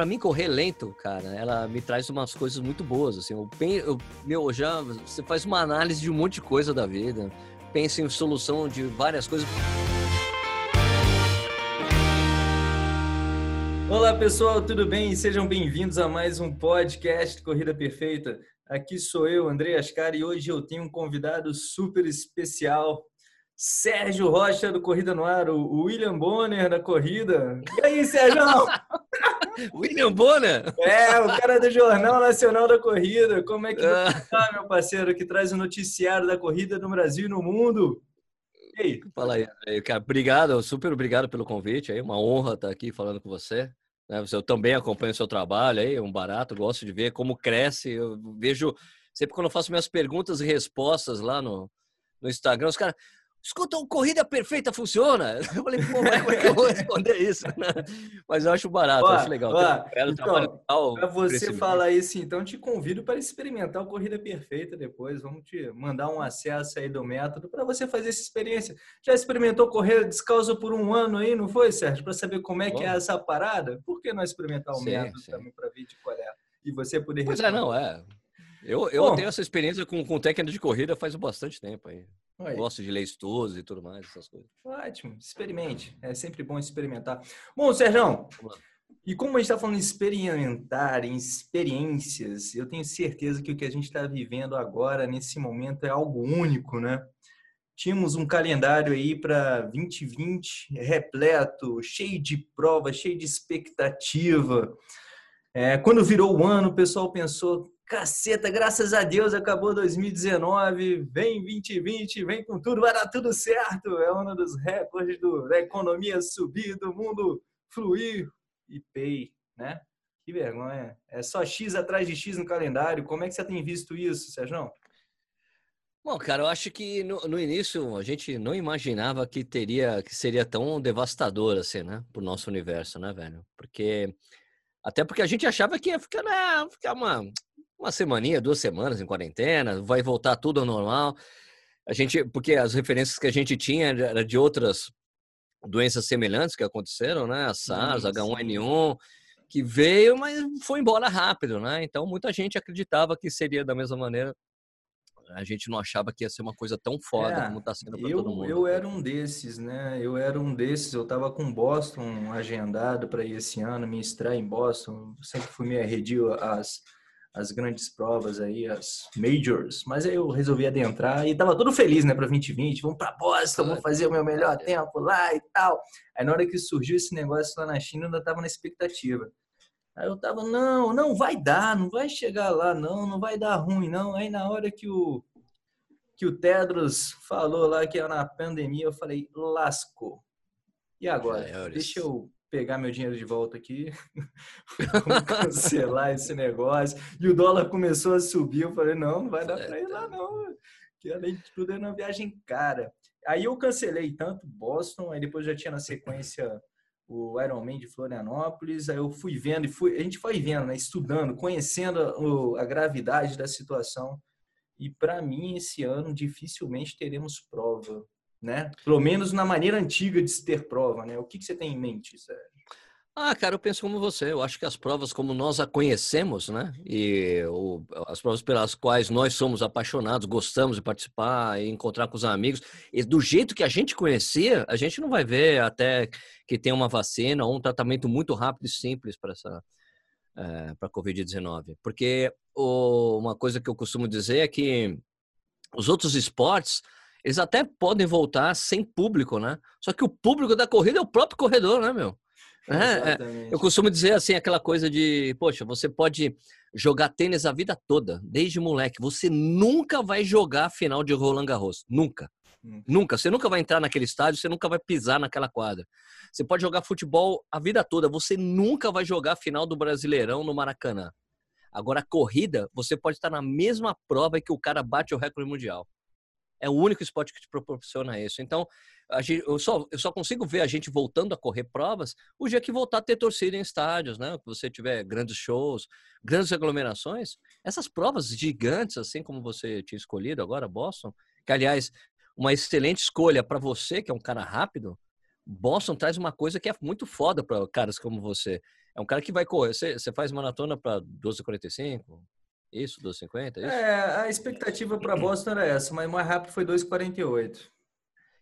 para mim correr lento, cara, ela me traz umas coisas muito boas, assim. Eu, eu, meu, já você faz uma análise de um monte de coisa da vida, pensa em solução de várias coisas. Olá pessoal, tudo bem? Sejam bem-vindos a mais um podcast Corrida Perfeita. Aqui sou eu, André Ascar, e hoje eu tenho um convidado super especial, Sérgio Rocha do Corrida no Ar, o William Bonner da Corrida. E aí, Sérgio? William Bonner? É, o cara do Jornal Nacional da Corrida. Como é que ah. você tá, meu parceiro, que traz o noticiário da corrida no Brasil e no mundo? E aí? Fala aí, cara. Obrigado, super obrigado pelo convite. É uma honra estar aqui falando com você. Né, eu também acompanho o seu trabalho aí, é um barato, gosto de ver como cresce. Eu vejo sempre quando eu faço minhas perguntas e respostas lá no, no Instagram, os caras, Escuta, o Corrida Perfeita funciona? Eu falei, pô, como é que eu vou responder isso? Mas eu acho barato, ó, acho legal. Ó, então, para você falar isso, então, te convido para experimentar o Corrida Perfeita depois. Vamos te mandar um acesso aí do método para você fazer essa experiência. Já experimentou correr descalço por um ano aí, não foi, Sérgio? Para saber como é Bom. que é essa parada? Por que não experimentar o sim, método sim. também para ver de qual é? E você poder responder. Pois é, não, é. Eu, eu Bom, tenho essa experiência com, com técnica de corrida faz bastante tempo aí. Aí. Gosto de ler estudos e tudo mais, essas coisas. Ótimo, experimente. É sempre bom experimentar. Bom, Sérgio, e como a gente está falando de experimentar, em experiências, eu tenho certeza que o que a gente está vivendo agora, nesse momento, é algo único, né? Tínhamos um calendário aí para 2020 repleto, cheio de provas, cheio de expectativa. É, quando virou o ano, o pessoal pensou: Caceta, graças a Deus acabou 2019, vem 2020, vem com tudo, vai dar tudo certo. É um dos recordes do, da economia subir, do mundo fluir e pay, né? Que vergonha. É só X atrás de X no calendário. Como é que você tem visto isso, Sérgio? Bom, cara, eu acho que no, no, início a gente não imaginava que teria, que seria tão devastador assim, né, pro nosso universo, né, velho? Porque até porque a gente achava que ia ficar, né, ficar uma uma semaninha, duas semanas em quarentena, vai voltar tudo ao normal. A gente, porque as referências que a gente tinha era de outras doenças semelhantes que aconteceram, né? A SARS, sim, H1N1, que veio, mas foi embora rápido, né? Então muita gente acreditava que seria da mesma maneira. A gente não achava que ia ser uma coisa tão foda é, como está sendo para todo mundo. Eu era um desses, né? Eu era um desses. Eu estava com Boston agendado para ir esse ano, me extrair em Boston. sempre fui me arredio às as grandes provas aí, as majors, mas aí eu resolvi adentrar e tava todo feliz, né, para 2020, vamos para Boston, vamos fazer o meu melhor tempo lá e tal. Aí na hora que surgiu esse negócio lá na China, eu ainda tava na expectativa. Aí eu tava, não, não vai dar, não vai chegar lá, não, não vai dar ruim, não. Aí na hora que o que o Tedros falou lá que era na pandemia, eu falei, lascou. E agora? Deixa eu pegar meu dinheiro de volta aqui, cancelar esse negócio. E o dólar começou a subir, eu falei, não, não vai dar para ir lá não, que além de tudo é uma viagem cara. Aí eu cancelei tanto Boston, aí depois já tinha na sequência o Ironman de Florianópolis, aí eu fui vendo e fui, a gente foi vendo, né, estudando, conhecendo a, a gravidade da situação. E para mim esse ano dificilmente teremos prova né? Pelo menos na maneira antiga de se ter prova, né? O que, que você tem em mente, Sérgio? Ah, cara, eu penso como você. Eu acho que as provas como nós a conhecemos, né? E o, as provas pelas quais nós somos apaixonados, gostamos de participar e encontrar com os amigos, e do jeito que a gente conhecia, a gente não vai ver até que tem uma vacina ou um tratamento muito rápido e simples para essa é, para a Covid-19. Porque o, uma coisa que eu costumo dizer é que os outros esportes eles até podem voltar sem público, né? Só que o público da corrida é o próprio corredor, né, meu? É, é, eu costumo dizer assim, aquela coisa de, poxa, você pode jogar tênis a vida toda, desde moleque. Você nunca vai jogar a final de Roland Garros. Nunca. Hum. Nunca. Você nunca vai entrar naquele estádio, você nunca vai pisar naquela quadra. Você pode jogar futebol a vida toda, você nunca vai jogar a final do Brasileirão no Maracanã. Agora, a corrida, você pode estar na mesma prova que o cara bate o recorde mundial. É o único esporte que te proporciona isso. Então, gente, eu, só, eu só consigo ver a gente voltando a correr provas o dia que voltar a ter torcida em estádios, né? Que você tiver grandes shows, grandes aglomerações. Essas provas gigantes, assim como você tinha escolhido agora, Boston, que aliás, uma excelente escolha para você, que é um cara rápido. Boston traz uma coisa que é muito foda para caras como você. É um cara que vai correr. Você, você faz maratona para 12h45? Isso, 12h50? É, é, a expectativa para Boston era essa, mas mais rápido foi 2h48.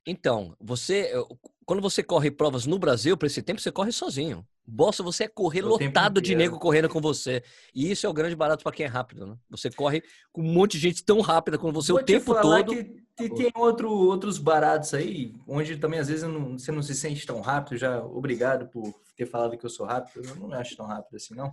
Então, você, quando você corre provas no Brasil, para esse tempo, você corre sozinho. Boston, você é correr o lotado de nego correndo com você. E isso é o grande barato para quem é rápido, né? Você corre com um monte de gente tão rápida como você Vou o tempo todo. Que tem outro, outros baratos aí, onde também às vezes não, você não se sente tão rápido. Já obrigado por ter falado que eu sou rápido. Eu não acho tão rápido assim, não.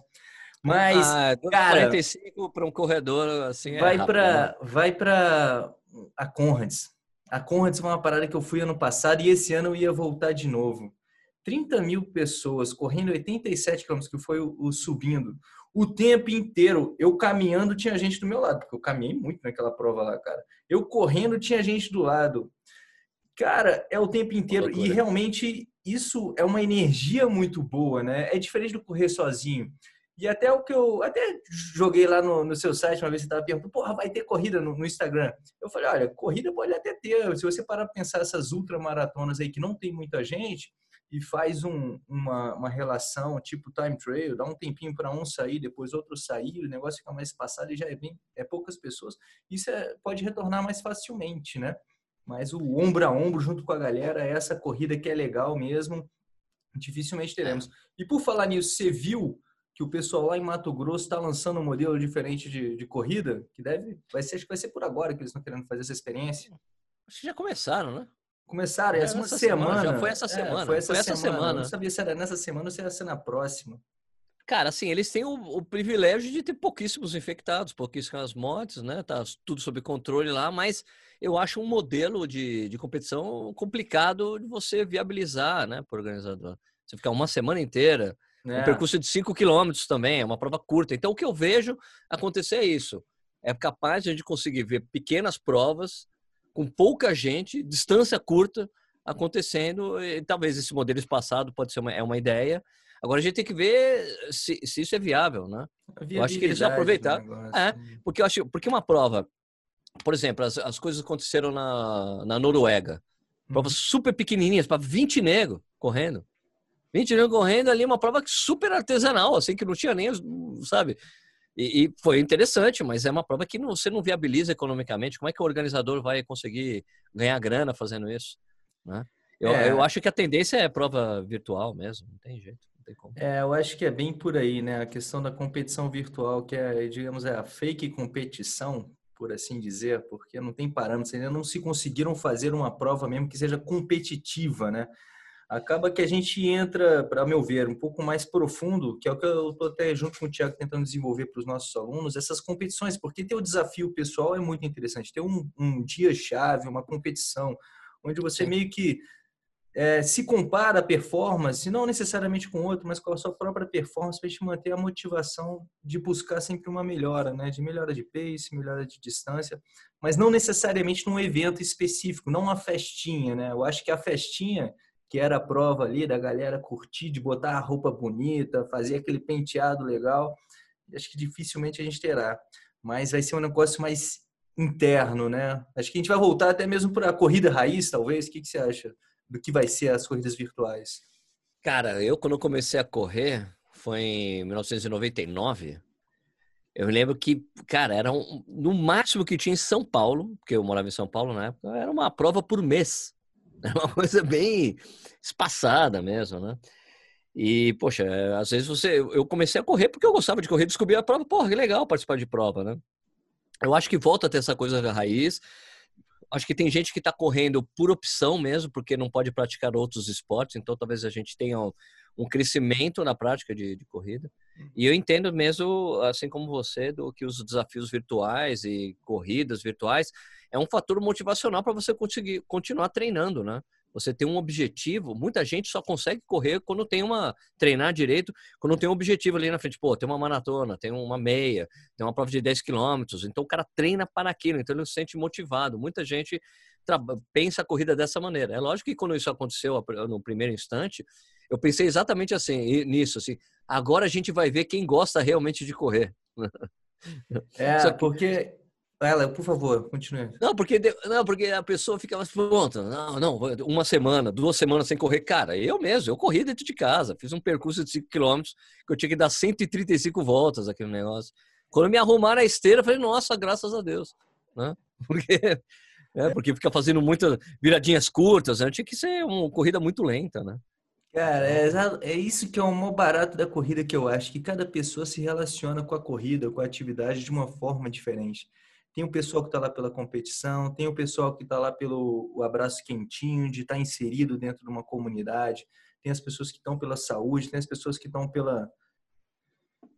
Mas, ah, cara, 45 para um corredor assim vai é para né? vai para a Conrads. A Conrads foi uma parada que eu fui ano passado e esse ano eu ia voltar de novo. 30 mil pessoas correndo 87 quilômetros, que foi o, o, subindo. O tempo inteiro, eu caminhando, tinha gente do meu lado, porque eu caminhei muito naquela prova lá, cara. Eu correndo, tinha gente do lado. Cara, é o tempo inteiro. E realmente isso é uma energia muito boa, né? É diferente do correr sozinho. E até o que eu até joguei lá no, no seu site uma vez você estava perguntando, porra, vai ter corrida no, no, Instagram? Eu falei, olha, corrida pode até ter. Se você parar para pensar essas ultramaratonas aí que não tem muita gente e faz um, uma, uma relação tipo time trail, dá um tempinho para um sair, depois outro sair, o negócio fica mais espaçado e já é bem é poucas pessoas. Isso é, pode retornar mais facilmente, né? Mas o ombro a ombro junto com a galera, é essa corrida que é legal mesmo, dificilmente teremos. E por falar nisso, você viu que o pessoal lá em Mato Grosso está lançando um modelo diferente de, de, corrida, que deve, vai ser, acho que vai ser por agora que eles estão querendo fazer essa experiência. Acho que já começaram, né? Começaram, essa semana, semana. Já foi essa semana. É, foi essa, foi essa semana. semana. Eu não sabia se era nessa semana ou se era na próxima. Cara, assim, eles têm o, o, privilégio de ter pouquíssimos infectados, pouquíssimas mortes, né? Tá tudo sob controle lá, mas eu acho um modelo de, de competição complicado de você viabilizar, né, para o organizador. Você ficar uma semana inteira é. Um percurso de 5 quilômetros também, é uma prova curta. Então, o que eu vejo acontecer é isso. É capaz de a gente conseguir ver pequenas provas com pouca gente, distância curta, acontecendo. E, talvez esse modelo espaçado pode ser uma, é uma ideia. Agora a gente tem que ver se, se isso é viável, né? Eu acho que eles já aproveitaram. É, porque eu acho, porque uma prova, por exemplo, as, as coisas aconteceram na, na Noruega. Provas uhum. super pequenininhas, para 20 negros correndo. 20 anos correndo ali, uma prova super artesanal, assim, que não tinha nem, sabe? E, e, foi interessante, mas é uma prova que não, você não viabiliza economicamente. Como é que o organizador vai conseguir ganhar grana fazendo isso? Né? Eu, é. eu acho que a tendência é prova virtual mesmo, não tem jeito. Não tem como. É, eu acho que é bem por aí, né? A questão da competição virtual, que é, digamos, é a fake competição, por assim dizer, porque não tem parâmetros, ainda não se conseguiram fazer uma prova mesmo que seja competitiva, né? Acaba que a gente entra, para meu ver, um pouco mais profundo, que é o que eu estou até junto com o Tiago tentando desenvolver para os nossos alunos, essas competições, porque ter o desafio pessoal é muito interessante, ter um, um dia-chave, uma competição, onde você meio que é, se compara a performance, não necessariamente com outro, mas com a sua própria performance, para te manter a motivação de buscar sempre uma melhora, né? de melhora de pace, melhora de distância, mas não necessariamente num evento específico, não uma festinha. Né? Eu acho que a festinha que era a prova ali da galera curtir, de botar a roupa bonita, fazer aquele penteado legal. Acho que dificilmente a gente terá. Mas vai ser um negócio mais interno, né? Acho que a gente vai voltar até mesmo para a corrida raiz, talvez. O que, que você acha do que vai ser as corridas virtuais? Cara, eu quando comecei a correr, foi em 1999. Eu lembro que, cara, era um, no máximo que tinha em São Paulo, porque eu morava em São Paulo na época, era uma prova por mês. É uma coisa bem espaçada mesmo, né? E, poxa, às vezes você. Eu comecei a correr porque eu gostava de correr, descobri a prova, porra, que legal participar de prova, né? Eu acho que volta a ter essa coisa da raiz. Acho que tem gente que está correndo por opção mesmo, porque não pode praticar outros esportes, então talvez a gente tenha um, um crescimento na prática de, de, corrida. E eu entendo mesmo, assim como você, do que os desafios virtuais e corridas virtuais é um fator motivacional para você conseguir continuar treinando, né? Você tem um objetivo, muita gente só consegue correr quando tem uma treinar direito, quando tem um objetivo ali na frente, pô, tem uma maratona, tem uma meia, tem uma prova de 10 quilômetros, então o cara treina para aquilo, então ele se sente motivado. Muita gente pensa a corrida dessa maneira. É lógico que quando isso aconteceu no primeiro instante, eu pensei exatamente assim, nisso, assim, agora a gente vai ver quem gosta realmente de correr. É, que... porque Ela, por favor, continue. Não, porque, não, porque a pessoa fica mais pronta. Não, não, uma semana, duas semanas sem correr. Cara, eu mesmo, eu corri dentro de casa. Fiz um percurso de 5 km que eu tinha que dar 135 voltas aquele negócio. Quando me arrumaram a esteira, eu falei, nossa, graças a Deus. Né? Porque, é, porque fica fazendo muitas viradinhas curtas, né? Tinha que ser uma corrida muito lenta, né? Cara, é, é isso que é o maior barato da corrida que eu acho, que cada pessoa se relaciona com a corrida, com a atividade de uma forma diferente. Tem o pessoal que está lá pela competição, tem o pessoal que está lá pelo abraço quentinho, de estar tá inserido dentro de uma comunidade, tem as pessoas que estão pela saúde, tem as pessoas que estão pela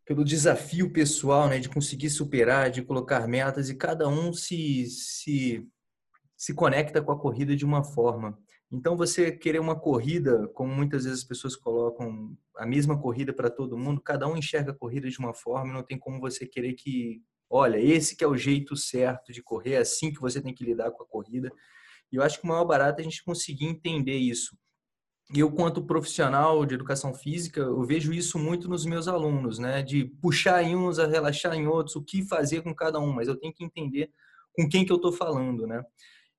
pelo desafio pessoal, né, de conseguir superar, de colocar metas e cada um se se se conecta com a corrida de uma forma. Então você querer uma corrida, como muitas vezes as pessoas colocam a mesma corrida para todo mundo, cada um enxerga a corrida de uma forma, não tem como você querer que olha, esse que é o jeito certo de correr, é assim que você tem que lidar com a corrida. E eu acho que o maior barato é a gente conseguir entender isso. E eu, quanto profissional de educação física, eu vejo isso muito nos meus alunos, né? De puxar em uns, a relaxar em outros, o que fazer com cada um, mas eu tenho que entender com quem que eu estou falando, né?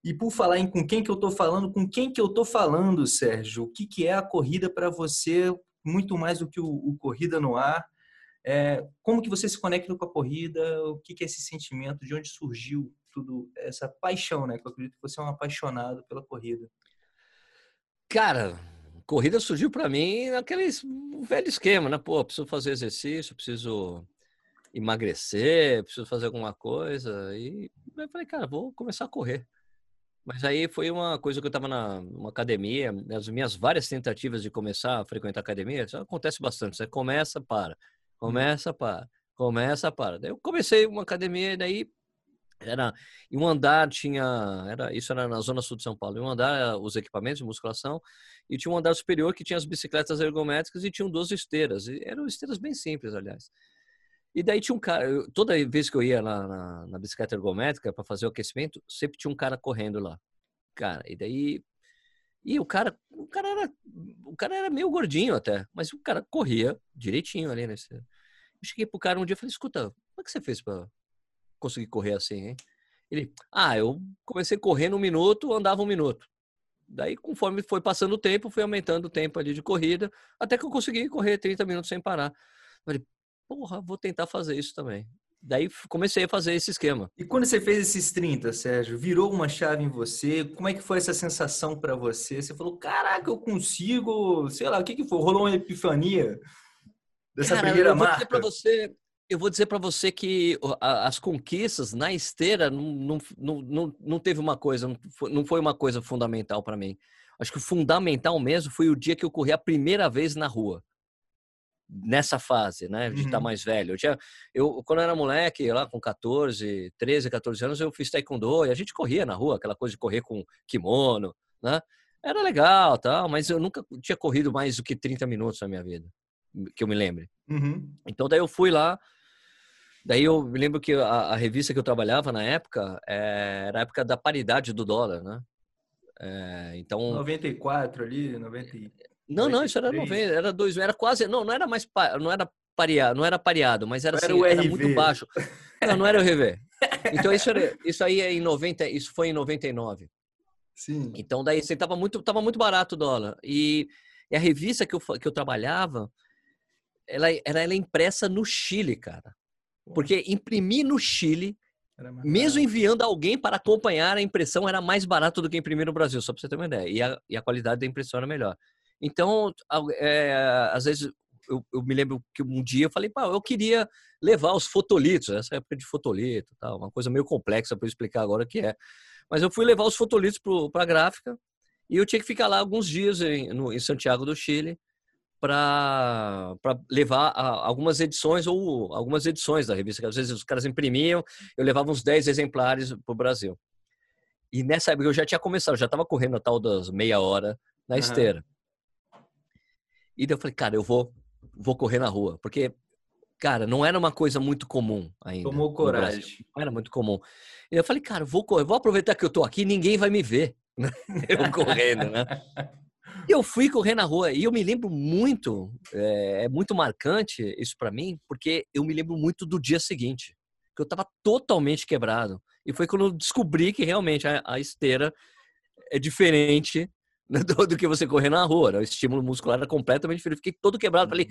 E por falar em com quem que eu estou falando, com quem que eu estou falando, Sérgio? O que, que é a corrida para você, muito mais do que o, o Corrida no Ar? É, como que você se conecta com a corrida? O que, que é esse sentimento? De onde surgiu tudo essa paixão, né? Que eu acredito que você é um apaixonado pela corrida. Cara, corrida surgiu para mim naquele velho esquema, né? Pô, preciso fazer exercício, preciso emagrecer, preciso fazer alguma coisa. E eu falei, cara, vou começar a correr. Mas aí foi uma coisa que eu estava na uma academia, as minhas várias tentativas de começar a frequentar academia, isso acontece bastante. Você começa, para. Começa, para. Começa, para. Daí eu comecei uma academia e daí era em um andar tinha era isso era na zona sul de São Paulo em um andar os equipamentos de musculação e tinha um andar superior que tinha as bicicletas ergométricas e tinham duas esteiras e eram esteiras bem simples aliás e daí tinha um cara eu, toda vez que eu ia na, na, na bicicleta ergométrica para fazer o aquecimento sempre tinha um cara correndo lá cara e daí e o cara, o cara era, o cara era meio gordinho até, mas o cara corria direitinho ali nesse. Eu cheguei pro cara um dia e falei: "Escuta, como é que você fez para conseguir correr assim, hein?" Ele: "Ah, eu comecei correndo um minuto, andava um minuto. Daí, conforme foi passando o tempo, fui aumentando o tempo ali de corrida, até que eu consegui correr 30 minutos sem parar. Eu falei: "Porra, vou tentar fazer isso também." Daí comecei a fazer esse esquema. E quando você fez esses 30, Sérgio, virou uma chave em você? Como é que foi essa sensação para você? Você falou, caraca, eu consigo, sei lá, o que que foi? Rolou uma epifania dessa Cara, primeira eu vou marca? Dizer você, eu vou dizer para você que as conquistas na esteira não, não, não, não teve uma coisa, não foi uma coisa fundamental para mim. Acho que o fundamental mesmo foi o dia que eu corri a primeira vez na rua nessa fase, né, de tá uhum. estar mais velho. Eu tinha, eu quando eu era moleque, lá com 14, 13, 14 anos, eu fiz taekwondo e a gente corria na rua, aquela coisa de correr com kimono, né? Era legal, tal, mas eu nunca tinha corrido mais do que 30 minutos na minha vida, que eu me lembre. Uhum. Então daí eu fui lá, daí eu me lembro que a, a revista que eu trabalhava na época é, era a época da paridade do dólar, né? É, então 94 ali, 90 não, não, isso era 90, era dois, era quase, não, não era mais, não era pareado, não era pareado, mas era, assim, era, era muito baixo. Não, não era o RV. Então isso, era, isso aí é em 90, isso foi em 99. Sim. Então daí você tava muito, tava muito barato o dólar. E, e a revista que eu, que eu trabalhava, ela, ela, ela é impressa no Chile, cara. Porque imprimir no Chile, mesmo enviando alguém para acompanhar a impressão, era mais barato do que imprimir no Brasil, só para você ter uma ideia. E a, e a qualidade da impressão era melhor. Então, é, às vezes, eu, eu, me lembro que um dia eu falei, pá, eu queria levar os fotolitos, essa época de fotolito, tal, uma coisa meio complexa para eu explicar agora o que é. Mas eu fui levar os fotolitos para a gráfica e eu tinha que ficar lá alguns dias em, no, em Santiago do Chile para levar a, algumas edições ou algumas edições da revista, que às vezes os caras imprimiam, eu levava uns 10 exemplares para o Brasil. E nessa época eu já tinha começado, já estava correndo a tal das meia hora na uhum. esteira. E daí eu falei, cara, eu vou, vou correr na rua. Porque, cara, não era uma coisa muito comum ainda. Tomou coragem. Não era muito comum. E eu falei, cara, vou correr, vou aproveitar que eu tô aqui, ninguém vai me ver. Né? eu correndo, né? E eu fui correr na rua e eu me lembro muito, é, é muito marcante isso para mim, porque eu me lembro muito do dia seguinte. porque eu estava totalmente quebrado. E foi quando eu descobri que realmente a, a esteira é diferente do, do, que você correr na rua. Né? O estímulo muscular era completamente diferente. Fiquei todo quebrado. Falei,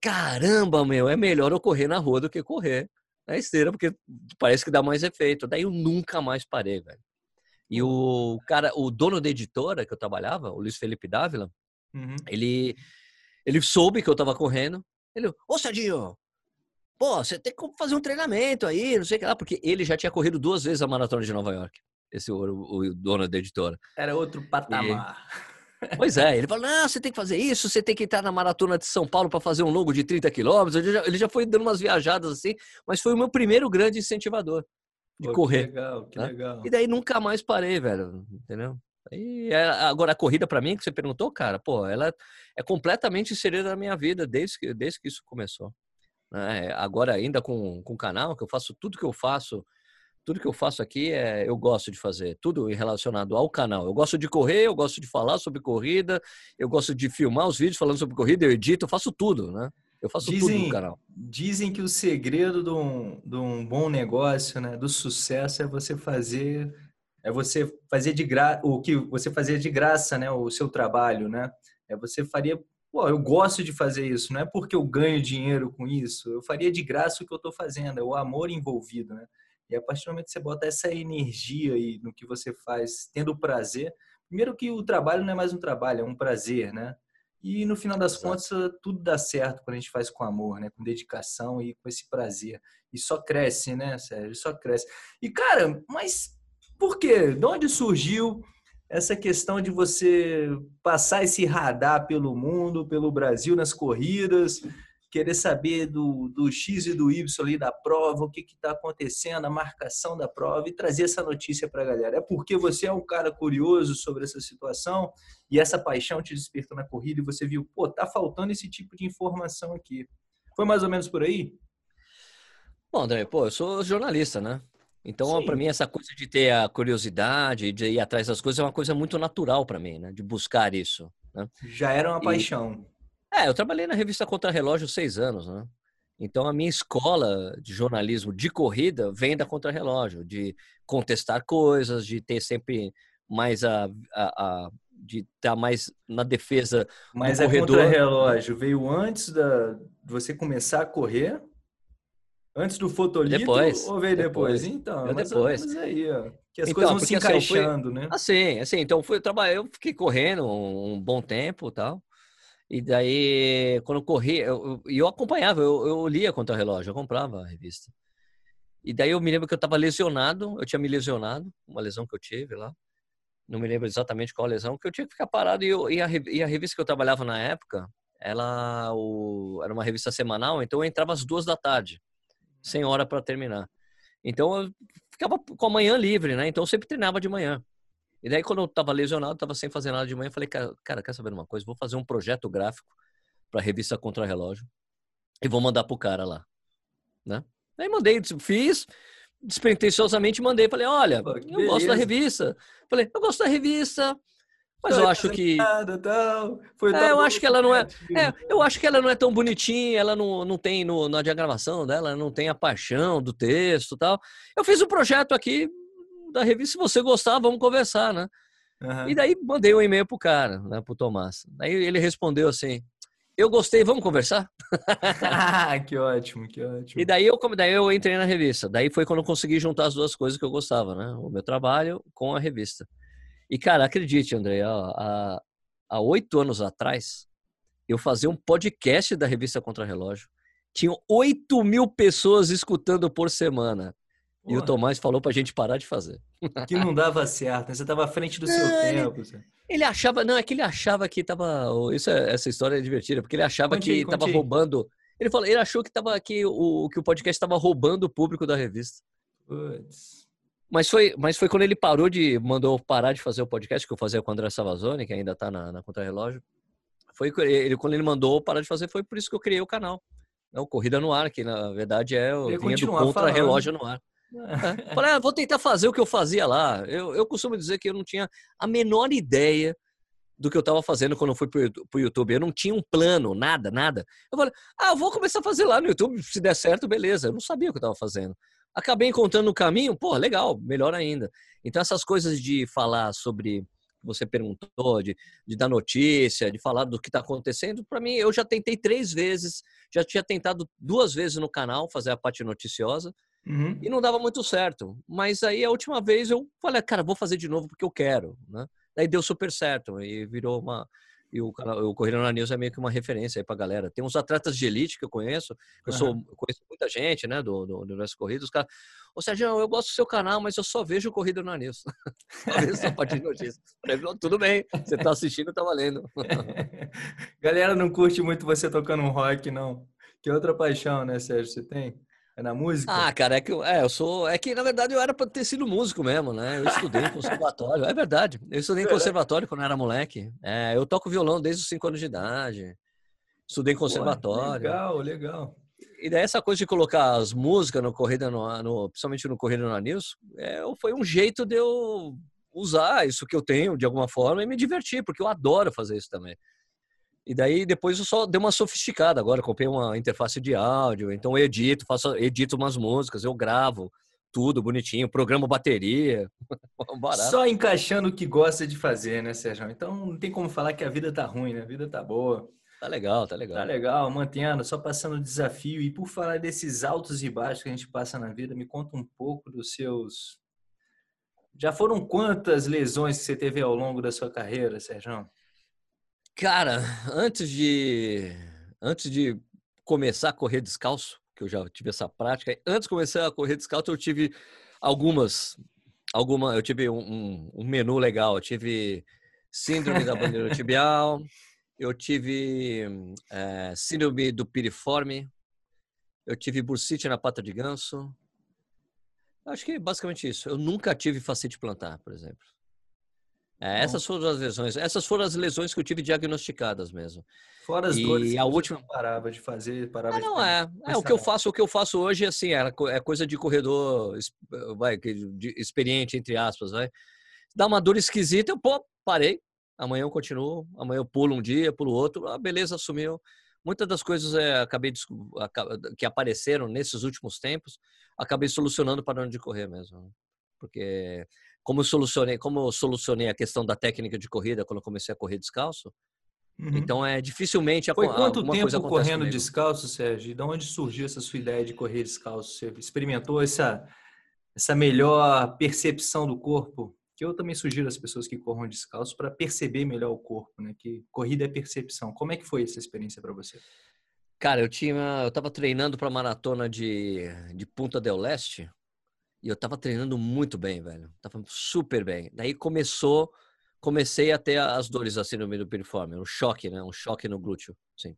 caramba, meu, é melhor eu correr na rua do que correr na esteira, porque parece que dá mais efeito. Daí eu nunca mais parei, velho. E o cara, o dono da editora que eu trabalhava, o Luiz Felipe Dávila, uhum. ele, ele soube que eu tava correndo. Ele, ô Sadinho, pô, você tem que fazer um treinamento aí, não sei o que lá, porque ele já tinha corrido duas vezes a maratona de Nova York. Esse o, o dono da editora. Era outro patamar. E, pois é, ele falou: não, você tem que fazer isso, você tem que entrar na maratona de São Paulo para fazer um longo de 30 quilômetros. Ele já, ele já foi dando umas viajadas assim, mas foi o meu primeiro grande incentivador de Pô, correr. Que legal, que né? legal. E daí nunca mais parei, velho, entendeu? E é, agora a corrida para mim que você perguntou, cara, pô, ela é completamente inserida na minha vida desde que, desde que isso começou. Né? Agora ainda com, com o canal, que eu faço tudo que eu faço, tudo que eu faço aqui é eu gosto de fazer, tudo relacionado ao canal. Eu gosto de correr, eu gosto de falar sobre corrida, eu gosto de filmar os vídeos falando sobre corrida, eu edito, eu faço tudo, né? Eu faço dizem, tudo no canal. Dizem que o segredo de um, de um bom negócio, né, do sucesso é você fazer é você fazer de graça o que você fazia de graça, né, o seu trabalho, né? É você faria, pô, eu gosto de fazer isso, não é porque eu ganho dinheiro com isso, eu faria de graça o que eu estou fazendo, é o amor envolvido, né? E a partir do momento que você bota essa energia aí no que você faz, tendo prazer, primeiro que o trabalho não é mais um trabalho, é um prazer, né? E no final das Exato. contas, tudo dá certo quando a gente faz com amor, né? Com dedicação e com esse prazer. E só cresce, né, Sérgio? Só cresce. E, cara, mas por quê? De onde surgiu essa questão de você passar esse radar pelo mundo, pelo Brasil, nas corridas? Querer saber do, do X e do Y ali da prova, o que está acontecendo, a marcação da prova e trazer essa notícia para a galera. É porque você é um cara curioso sobre essa situação e essa paixão te despertou na corrida e você viu, pô, tá faltando esse tipo de informação aqui. Foi mais ou menos por aí? Bom, André, pô, eu sou jornalista, né? Então, para mim, essa coisa de ter a curiosidade, de ir atrás das coisas, é uma coisa muito natural para mim, né? De buscar isso. Né? Já era uma e... paixão. É, eu trabalhei na revista Contra Relógio seis anos, né? Então a minha escola de jornalismo de corrida vem da Contra Relógio, de contestar coisas, de ter sempre mais a, a, a de estar tá mais na defesa Mas do a Contra Relógio veio antes da de você começar a correr? Antes do fotolito depois, ou veio depois? depois. Então, mas depois. aí, ó. Que as então, coisas vão se encaixando, assim, né? Assim, assim, então fui trabalhar, eu fiquei correndo um, um bom tempo, tal. E daí, quando eu corri, eu, eu acompanhava, eu, eu lia contra relógio, eu comprava a revista. E daí eu me lembro que eu estava lesionado, eu tinha me lesionado, uma lesão que eu tive lá. Não me lembro exatamente qual lesão, que eu tinha que ficar parado. E, eu, e, a, e a revista que eu trabalhava na época, ela o, era uma revista semanal, então eu entrava às duas da tarde, sem hora para terminar. Então eu ficava com a manhã livre, né? Então eu sempre treinava de manhã. E daí, quando eu tava lesionado, tava sem fazer nada de manhã, eu falei, cara, cara quer saber uma coisa? Vou fazer um projeto gráfico para a revista Contra Relógio e vou mandar pro cara lá, né? Aí mandei, fiz, despretensiosamente mandei, falei, olha, Pô, eu beleza. gosto da revista. Falei, eu gosto da revista, mas eu acho que. é, eu acho que ela não é, é. Eu acho que ela não é tão bonitinha, ela não, não tem no, na diagramação dela, não tem a paixão do texto tal. Eu fiz um projeto aqui, da revista. Se você gostar, vamos conversar, né? Uhum. E daí mandei um e-mail pro cara, né, pro Tomás. Aí ele respondeu assim: Eu gostei, vamos conversar? ah, que ótimo, que ótimo. E daí eu, daí eu entrei na revista. Daí foi quando eu consegui juntar as duas coisas que eu gostava, né? O meu trabalho com a revista. E, cara, acredite, André, há oito anos atrás, eu fazia um podcast da revista Contra Relógio. Tinham 8 mil pessoas escutando por semana. E o Tomás falou pra gente parar de fazer. Que não dava certo, né? Você estava à frente do não, seu ele, tempo. Ele achava, não, é que ele achava que tava. Isso é, essa história é divertida, porque ele achava conte que estava roubando. Ele falou, ele achou que tava que o que o podcast estava roubando o público da revista. Mas foi, mas foi quando ele parou de mandou parar de fazer o podcast que eu fazia com o André Savazone, que ainda está na, na Relógio. Foi ele quando ele mandou parar de fazer, foi por isso que eu criei o canal. É o Corrida no Ar, que na verdade é o linha do contra relógio no ar. É. Falei, ah, vou tentar fazer o que eu fazia lá. Eu, eu costumo dizer que eu não tinha a menor ideia do que eu estava fazendo quando eu fui para o YouTube. Eu não tinha um plano, nada, nada. Eu falei, ah, vou começar a fazer lá no YouTube. Se der certo, beleza. Eu não sabia o que eu estava fazendo. Acabei encontrando o caminho, pô, legal, melhor ainda. Então, essas coisas de falar sobre você perguntou, de, de dar notícia, de falar do que está acontecendo, para mim, eu já tentei três vezes, já tinha tentado duas vezes no canal fazer a parte noticiosa uhum. e não dava muito certo. Mas aí a última vez eu falei, cara, vou fazer de novo porque eu quero, né? Daí deu super certo e virou uma, e o, o Corrida na News é meio que uma referência aí pra galera. Tem uns atletas de elite que eu conheço, eu, sou, eu conheço muita gente, né, do, do, do universo corrida, os caras, ô Sérgio, eu gosto do seu canal, mas eu só vejo Corrida na News. só parte de notícias. Tudo bem, você tá assistindo, tá valendo. galera não curte muito você tocando um rock, não. Que outra paixão, né, Sérgio, você tem? É na música? Ah, cara, é que eu, é, eu sou. É que, na verdade, eu era para ter sido músico mesmo, né? Eu estudei em conservatório. É verdade. Eu estudei em conservatório quando era moleque. É, eu toco violão desde os 5 anos de idade. Estudei em conservatório. Pô, legal, legal. E daí essa coisa de colocar as músicas no Corrida, no, no, principalmente no Corrida na News, é, foi um jeito de eu usar isso que eu tenho de alguma forma e me divertir, porque eu adoro fazer isso também. E daí depois eu só dei uma sofisticada. Agora comprei uma interface de áudio, então eu edito, faço, edito umas músicas, eu gravo tudo bonitinho, programa bateria. Só encaixando o que gosta de fazer, né, Sérgio? Então não tem como falar que a vida tá ruim, né? A vida tá boa. Tá legal, tá legal. Tá legal, mantendo, só passando o desafio. E por falar desses altos e baixos que a gente passa na vida, me conta um pouco dos seus. Já foram quantas lesões que você teve ao longo da sua carreira, Sérgio? Cara, antes de antes de começar a correr descalço, que eu já tive essa prática, antes de começar a correr descalço, eu tive algumas alguma, eu tive um, um menu legal, eu tive síndrome da bandeira tibial, eu tive é, síndrome do piriforme, eu tive bursite na pata de ganso. Acho que é basicamente isso. Eu nunca tive facete plantar, por exemplo. É, essas foram as lesões. Essas foram as lesões que eu tive diagnosticadas mesmo. Fora as e dores a última parava de fazer, parava ah, não é. É o que eu faço, o que eu faço hoje assim, é, é coisa de corredor, vai, de experiente entre aspas, vai. Dá uma dor esquisita, eu pô, parei. Amanhã eu continuo, amanhã eu pulo um dia, pulo outro, ah, beleza, sumiu. Muitas das coisas é, acabei de, que apareceram nesses últimos tempos, acabei solucionando parando de correr mesmo. Né. Porque como eu solucionei, como solucionei a questão da técnica de corrida quando eu comecei a correr descalço, uhum. então é dificilmente Foi quanto tempo correndo comigo. descalço, Sérgio? De onde surgiu essa sua ideia de correr descalço? Você experimentou essa essa melhor percepção do corpo? Que eu também sugiro às pessoas que corram descalço para perceber melhor o corpo, né? Que corrida é percepção. Como é que foi essa experiência para você? Cara, eu tinha, eu estava treinando para maratona de, de Punta del Leste e eu tava treinando muito bem, velho. Tava super bem. Daí começou, comecei a ter as dores assim no meio do piriforme, um choque, né? Um choque no glúteo, assim.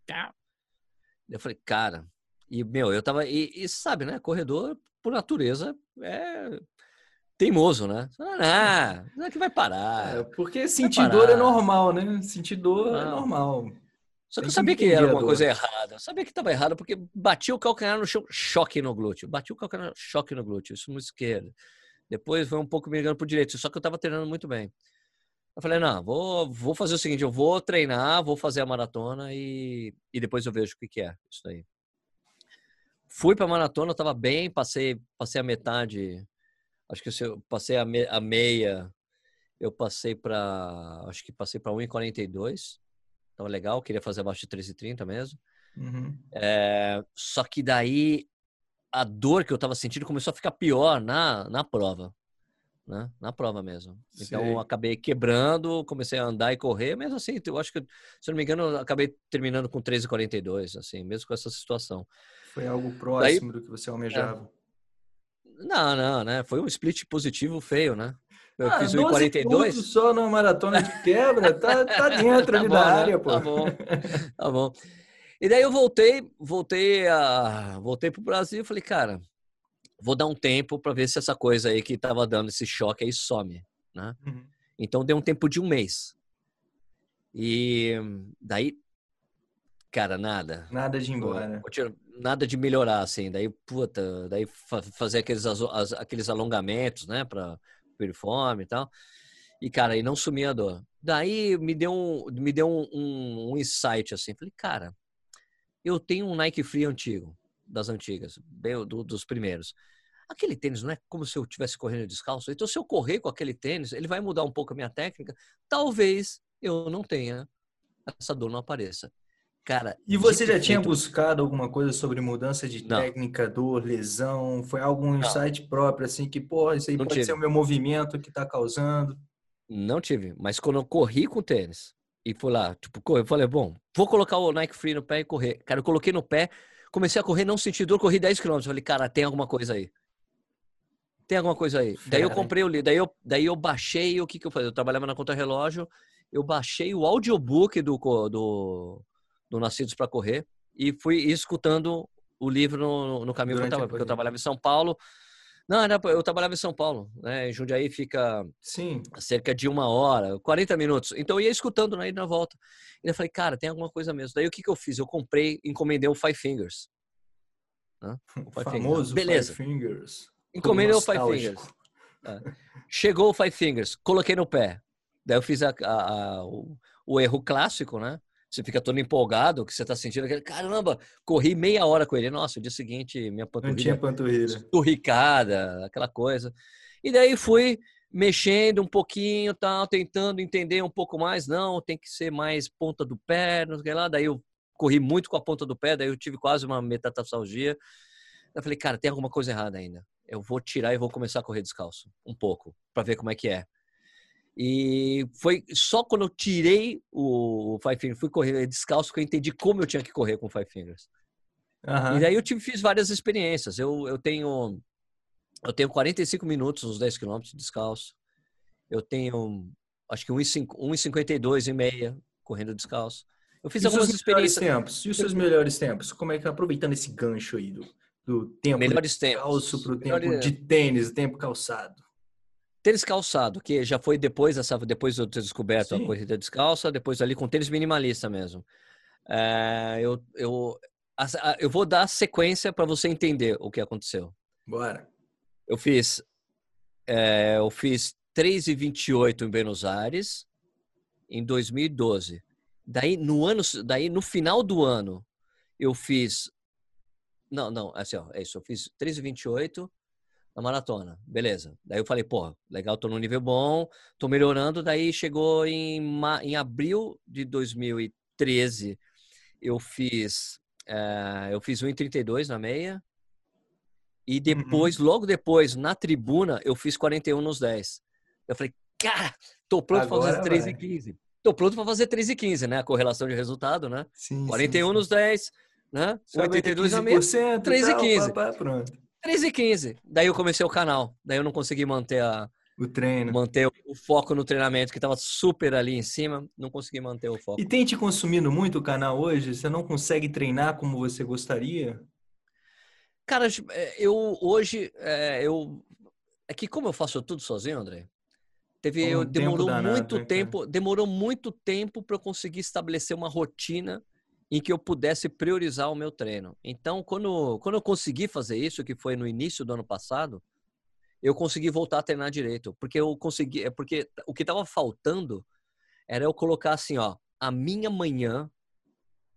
Eu falei, cara, e meu, eu tava e, e sabe, né? Corredor por natureza é teimoso, né? Ah, não é que vai parar. É, porque sentir dor é normal, né? Sentir dor é normal. Só que eu sabia que era alguma coisa errada. Eu sabia que estava errado, porque bati o calcanhar no chão, choque no glúteo. Bati o calcanhar, choque no glúteo, isso no esquerdo. Depois foi um pouco me ligando pro direito, só que eu estava treinando muito bem. Eu falei, não, vou, vou fazer o seguinte, eu vou treinar, vou fazer a maratona e, e depois eu vejo o que, que é isso aí. Fui para a maratona, eu estava bem, passei, passei a metade, acho que eu passei a, me, a meia, eu passei para, acho que passei para 1,42 então, legal, queria fazer abaixo de 13,30 mesmo. Uhum. É, só que daí a dor que eu estava sentindo começou a ficar pior na, na prova. Né? Na prova mesmo. Então, eu acabei quebrando, comecei a andar e correr, mesmo assim, eu acho que, se não me engano, eu acabei terminando com 13,42, assim, mesmo com essa situação. Foi algo próximo daí, do que você almejava. É, não, não, né? Foi um split positivo feio, né? Eu ah, fiz 1,42. só na maratona de quebra, tá, tá dentro tá ali bom, da né? área, pô. Tá bom, tá bom. E daí eu voltei, voltei a, voltei pro Brasil e falei, cara, vou dar um tempo para ver se essa coisa aí que tava dando esse choque aí some, né? Uhum. Então deu um tempo de um mês. E daí, cara, nada. Nada de ir embora. Nada de melhorar, assim. Daí, puta, daí fazer aqueles, aqueles alongamentos, né, para piriforme e tal. E, cara, aí não sumia a dor. Daí me deu um, me deu um, um, um insight, assim. Falei, cara, eu tenho um Nike Free antigo, das antigas, bem, do, dos primeiros. aquele tênis não é como se eu estivesse correndo descalço. Então, se eu correr com aquele tênis, ele vai mudar um pouco a minha técnica. Talvez eu não tenha essa dor não apareça. Cara, e você já tinha buscado alguma coisa sobre mudança de não. técnica, dor, lesão? Foi algum insight próprio, assim, que, pô, isso aí não pode tive. ser o meu movimento que tá causando? Não tive, mas quando eu corri com o tênis e fui lá, tipo, eu falei, bom, vou colocar o Nike Free no pé e correr. Cara, eu coloquei no pé, comecei a correr, não senti dor, corri 10 km. Falei, cara, tem alguma coisa aí. Tem alguma coisa aí. Fera. Daí eu comprei o livro, daí eu, daí eu baixei, o que que eu fazia? Eu trabalhava na conta relógio, eu baixei o audiobook do, do, do Nascidos para Correr e fui escutando o livro no, no caminho Durante que eu tava, porque eu trabalhava em São Paulo. Não, eu trabalhava em São Paulo, né? Em Jundiaí fica Sim. cerca de uma hora, 40 minutos. Então eu ia escutando na ida na volta. E eu falei, cara, tem alguma coisa mesmo. Daí o que, que eu fiz? Eu comprei, encomendei o Five Fingers. Né? O Five Famoso Fingers. Beleza. Five Fingers. Encomendei o Five Fingers. É. Chegou o Five Fingers, coloquei no pé. Daí eu fiz a, a, a, o, o erro clássico, né? Você fica todo empolgado, que você tá sentindo aquele, caramba, corri meia hora com ele. Nossa, o dia seguinte, minha panturrilha... Não tinha panturrilha. Esturricada, aquela coisa. E daí fui mexendo um pouquinho, tal, tentando entender um pouco mais. Não, tem que ser mais ponta do pé, não sei lá. Daí eu corri muito com a ponta do pé, daí eu tive quase uma metatarsalgia. Eu falei, cara, tem alguma coisa errada ainda. Eu vou tirar e vou começar a correr descalço, um pouco, para ver como é que é. E foi só quando eu tirei o Five Fingers, fui correr descalço, que eu entendi como eu tinha que correr com Five Fingers. Uhum. E daí eu tive, fiz várias experiências. Eu, eu tenho eu tenho 45 minutos nos 10 quilômetros descalço. Eu tenho, acho que 1,52 e meia correndo descalço. Eu fiz e algumas experiências. Tempos? E os seus melhores tempos? Como é que aproveitando esse gancho aí do, do tempo melhores descalço para o tempo de tênis, tempo calçado? Tênis calçado, que já foi depois dessa, depois de eu ter descoberto Sim. a corrida descalça, depois ali com tênis minimalista mesmo. É, eu, eu, eu vou dar sequência para você entender o que aconteceu. Bora. Eu fiz, é, eu fiz 3,28 em Buenos Aires em 2012. Daí no ano, daí no final do ano eu fiz, não, não, assim ó, é isso. Eu fiz 3,28 na maratona. Beleza. Daí eu falei, pô, legal, tô no nível bom, tô melhorando. Daí chegou em, em abril de 2013, eu fiz, é, eu fiz 1,32 na meia. E uhum. depois, uhum. logo depois, na tribuna, eu fiz 41 nos 10. Eu falei, cara, tô pronto para fazer 3 e 15. Tô pronto para fazer 3 e 15, né? A correlação de resultado, né? Sim, 41 sim, sim. nos 10, né? 82 na meia, 3 e 15. pronto. 3 e 15. Daí eu comecei o canal. Daí eu não consegui manter a, o treino. Manter o foco no treinamento, que estava super ali em cima, não consegui manter o foco. E tem te consumindo muito o canal hoje? Você não consegue treinar como você gostaria? Cara, é, eu hoje, é, eu... É que como eu faço tudo sozinho, André, teve, um eu, demorou muito tempo, demorou muito tempo para eu conseguir estabelecer uma rotina em que eu pudesse priorizar o meu treino. Então, quando, quando eu consegui fazer isso, que foi no início do ano passado, eu consegui voltar a treinar direito, porque eu consegui, é porque o que estava faltando era eu colocar assim, ó, a minha manhã,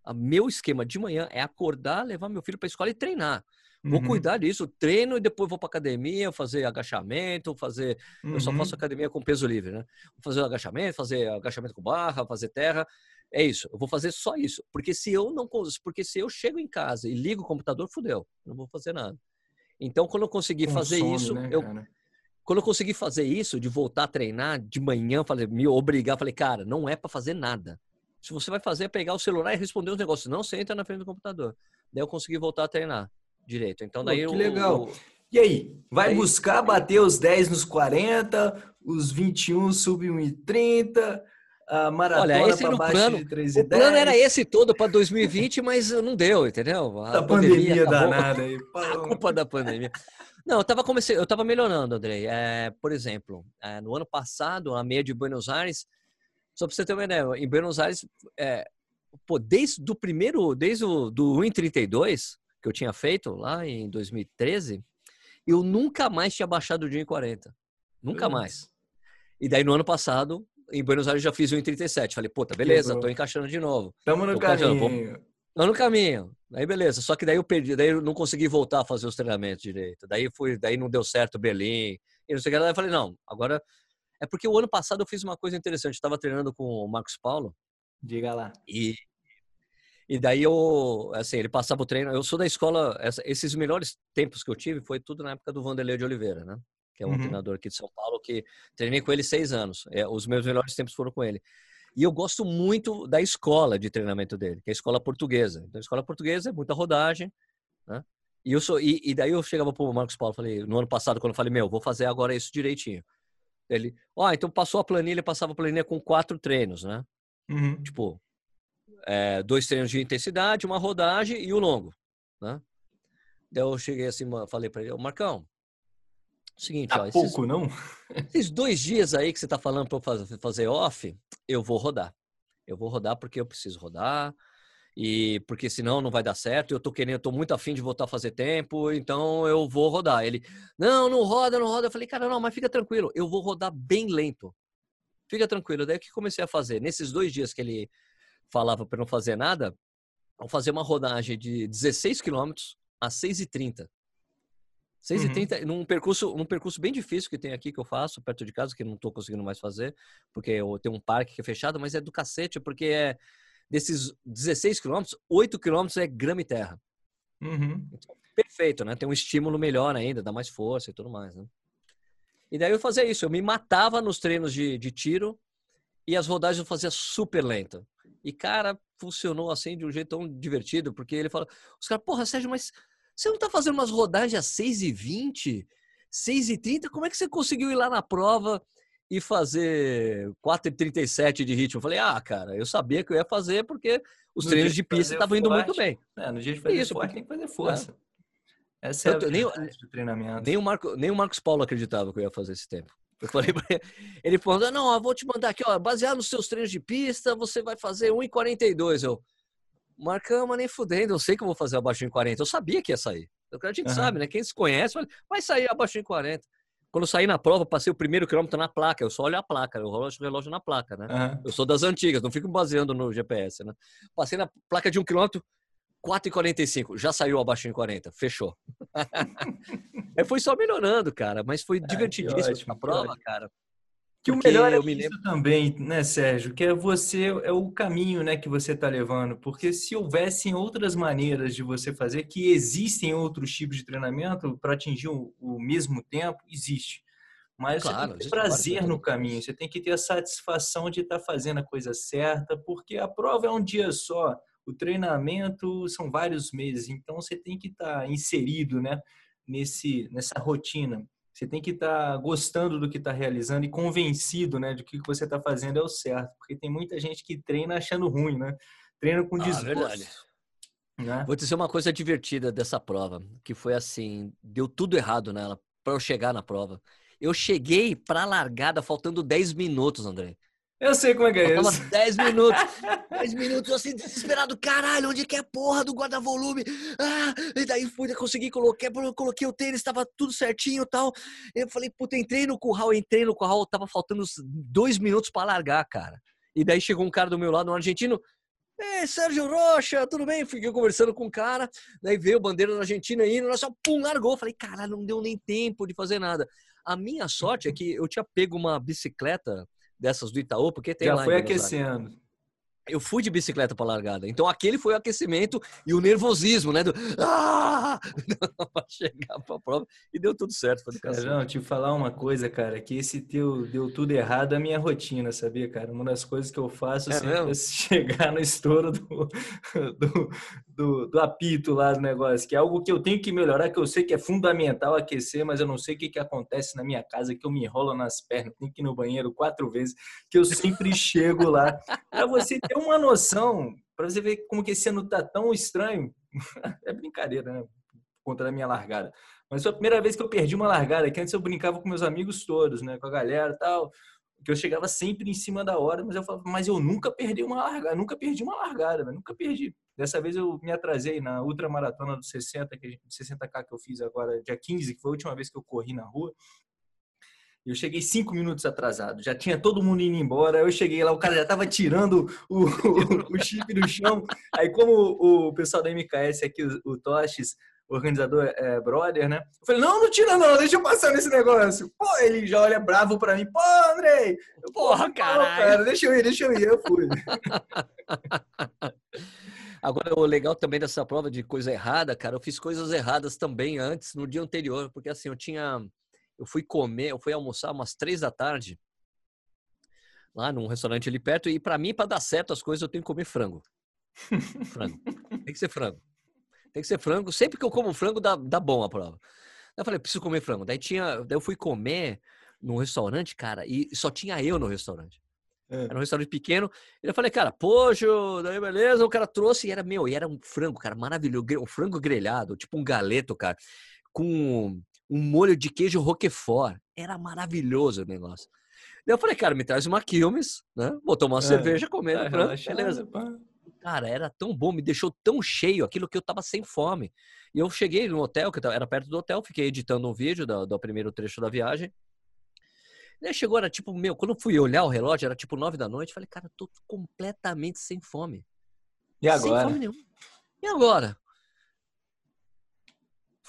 o meu esquema de manhã é acordar, levar meu filho para a escola e treinar. Vou uhum. cuidar disso, treino e depois vou para academia, fazer agachamento, fazer. Uhum. Eu só faço uhum. academia com peso livre, né? Vou fazer agachamento, fazer agachamento com barra, fazer terra. É isso, eu vou fazer só isso. Porque se eu não porque se eu chego em casa e ligo o computador, fudeu, não vou fazer nada. Então, quando eu consegui Consome, fazer isso, né, eu, quando eu consegui fazer isso, de voltar a treinar de manhã, falei, me obrigar, falei, cara, não é para fazer nada. Se você vai fazer é pegar o celular e responder os negócios, não você entra na frente do computador. Daí eu consegui voltar a treinar direito. Então daí Pô, que legal. E aí, vai buscar bater os 10 nos 40, os 21 sub 1,30, a maratona Olha, esse no plano, O plano era esse todo para 2020, mas não deu, entendeu? A, a pandemia, pandemia danada aí. A culpa da pandemia. Não, eu estava comecei, eu tava melhorando, Andrei. É, por exemplo, é, no ano passado, a meia de Buenos Aires, só para você ter uma ideia, em Buenos Aires, é, pô, desde do primeiro, desde o do 1,32 que eu tinha feito lá em 2013, eu nunca mais tinha baixado de 1,40. Nunca mais. E daí no ano passado, em Buenos Aires já fiz o 1,37. Falei, puta, beleza, Quebrou. tô encaixando de novo. Tamo no tô caminho. Vou, Tô no caminho. Aí beleza, só que daí eu perdi, daí eu não consegui voltar a fazer os treinamentos direito. Daí fui, daí não deu certo Berlim. E não sei o que. Daí eu falei, não, agora é porque o ano passado eu fiz uma coisa interessante. Estava treinando com o Marcos Paulo. Diga lá. E e daí eu, assim, ele passava o treino. Eu sou da escola, essa, esses melhores tempos que eu tive foi tudo na época do Vanderlei de Oliveira, né? Que é um uhum. treinador aqui de São Paulo que treinei com ele seis anos. É, os meus melhores tempos foram com ele. E eu gosto muito da escola de treinamento dele, que é a escola portuguesa. Então, a escola portuguesa é muita rodagem, né? E, eu sou, e, e daí eu chegava pro Marcos Paulo, falei, no ano passado, quando eu falei, meu, vou fazer agora isso direitinho. Ele, ó, então passou a planilha, passava a planilha com quatro treinos, né? Uhum. Tipo, é, dois treinos de intensidade, uma rodagem e o longo, né? Daí eu cheguei assim, falei para ele, Marcão, seguinte, tá ó, esses, pouco não? Esses dois dias aí que você tá falando para fazer, off, eu vou rodar. Eu vou rodar porque eu preciso rodar e porque senão não vai dar certo. Eu tô querendo, eu tô muito afim de voltar a fazer tempo, então eu vou rodar. Ele, não, não roda, não roda. Eu falei, cara, não, mas fica tranquilo, eu vou rodar bem lento. Fica tranquilo. Daí o que comecei a fazer? Nesses dois dias que ele falava para não fazer nada, vamos fazer uma rodagem de 16 quilômetros a 6h30. 6h30, uhum. num, percurso, num percurso bem difícil que tem aqui que eu faço, perto de casa, que não estou conseguindo mais fazer, porque eu tenho um parque que é fechado, mas é do cacete, porque é desses 16 quilômetros, 8 quilômetros é grama e terra. Uhum. Então, perfeito, né? Tem um estímulo melhor ainda, dá mais força e tudo mais, né? E daí eu fazia isso, eu me matava nos treinos de, de tiro e as rodagens eu fazia super lenta. E, cara, funcionou assim de um jeito tão divertido, porque ele fala, os caras, porra, Sérgio, mas você não tá fazendo umas rodagens às 6h20, 6h30? Como é que você conseguiu ir lá na prova e fazer 4h37 de ritmo? Eu falei, ah, cara, eu sabia que eu ia fazer porque os no treinos de, de pista estavam indo muito bem. É, no dia de fazer Isso, forte, porque... tem que fazer força. É. Essa é a nem, do treinamento. Nem o, Marco, nem o Marcos Paulo acreditava que eu ia fazer esse tempo. Eu falei pra ele, ele falou, não, eu vou te mandar aqui, ó, baseado nos seus treinos de pista, você vai fazer 1,42. Eu, Marcama nem fudendo, eu sei que eu vou fazer abaixo de 40. Eu sabia que ia sair. A gente uhum. sabe, né? Quem se conhece, vai sair abaixo de 40. Quando eu saí na prova, passei o primeiro quilômetro na placa. Eu só olho a placa, eu rolo o relógio na placa, né? Uhum. Eu sou das antigas, não fico baseando no GPS, né? Passei na placa de um quilômetro, 4,45. Já saiu abaixo de 40. Fechou. é, foi só melhorando, cara. Mas foi divertidíssimo a prova, cara. Que o melhor é eu me lembro... também, né, Sérgio? Que é você, é o caminho, né, que você está levando. Porque se houvessem outras maneiras de você fazer, que existem outros tipos de treinamento para atingir o, o, mesmo tempo, existe. Mas claro, você tem que ter prazer no caminho, você tem que ter a satisfação de estar tá fazendo a coisa certa, porque a prova é um dia só, o treinamento são vários meses, então você tem que estar tá inserido, né, nesse, nessa rotina. Você tem que estar tá gostando do que está realizando e convencido, né, de que o que você está fazendo é o certo, porque tem muita gente que treina achando ruim, né? Treina com ah, desgosto. Né? Vou dizer uma coisa divertida dessa prova, que foi assim, deu tudo errado nela para eu chegar na prova. Eu cheguei para a largada faltando 10 minutos, André. Eu sei como é que é isso. 10 minutos. 10 minutos, assim, desesperado. Caralho, onde é que é a porra do guarda-volume? Ah, e daí fui, consegui, coloquei, coloquei o tênis, tava tudo certinho e tal. Eu falei, puta, entrei no curral, entrei no curral, tava faltando uns dois minutos para largar, cara. E daí chegou um cara do meu lado, um argentino. Ei, Sérgio Rocha, tudo bem? Fiquei conversando com o cara, daí veio a bandeira da Argentina aí, nós só pum, largou. Falei, caralho, não deu nem tempo de fazer nada. A minha sorte é que eu tinha pego uma bicicleta dessas do Itaú, porque tem Já lá. foi aquecendo. Eu fui de bicicleta para largada. Então aquele foi o aquecimento e o nervosismo, né? Do ah! para chegar para a prova e deu tudo certo. Não, te falar uma coisa, cara, que esse teu deu tudo errado a minha rotina, sabia, cara? Uma das coisas que eu faço é sempre é chegar no estouro do, do, do, do, apito lá do negócio, que é algo que eu tenho que melhorar, que eu sei que é fundamental aquecer, mas eu não sei o que, que acontece na minha casa, que eu me enrolo nas pernas, tenho que ir no banheiro quatro vezes, que eu sempre chego lá. Para você ter uma noção, para você ver como que esse ano tá tão estranho, é brincadeira, né? Por conta da minha largada. Mas foi a primeira vez que eu perdi uma largada, que antes eu brincava com meus amigos todos, né? Com a galera tal que eu chegava sempre em cima da hora, mas eu falava, mas eu nunca perdi uma largada, nunca perdi uma largada, nunca perdi. Dessa vez eu me atrasei na ultramaratona do 60, que 60K que eu fiz agora, dia 15, que foi a última vez que eu corri na rua. Eu cheguei cinco minutos atrasado, já tinha todo mundo indo embora. Eu cheguei lá, o cara já estava tirando o, o, o, chip do chão. Aí, como o, pessoal da MKS aqui, o, o Toches, o organizador é brother, né? Eu falei, não, não tira não, deixa eu passar nesse negócio. Pô, ele já olha bravo pra mim. Pô, Andrei! Porra, caralho! Cara, deixa eu ir, deixa eu ir. Eu fui. Agora, o legal também dessa prova de coisa errada, cara, eu fiz coisas erradas também antes, no dia anterior, porque assim, eu tinha. Eu fui comer, eu fui almoçar umas três da tarde, lá num restaurante ali perto, e para mim, para dar certo as coisas, eu tenho que comer frango. Frango. Tem que ser frango. Tem que ser frango. Sempre que eu como frango, dá, dá bom a prova. eu falei, preciso comer frango. Daí tinha. Daí eu fui comer num restaurante, cara, e só tinha eu no restaurante. É. Era um restaurante pequeno. E eu falei, cara, pojo, daí beleza. O cara trouxe e era meu, e era um frango, cara, maravilhoso. Um frango grelhado, tipo um galeto, cara, com um molho de queijo roquefort. Era maravilhoso o negócio. Daí eu falei, cara, me traz uma Quilmes, né? Vou tomar uma é. cerveja, comer, é, beleza. Pá. Cara, era tão bom, me deixou tão cheio aquilo que eu tava sem fome. E eu cheguei no hotel, que era perto do hotel, fiquei editando um vídeo do, do primeiro trecho da viagem. Daí chegou, era tipo, meu, quando eu fui olhar o relógio, era tipo nove da noite, falei, cara, eu tô completamente sem fome. E agora? Sem fome nenhuma. E agora?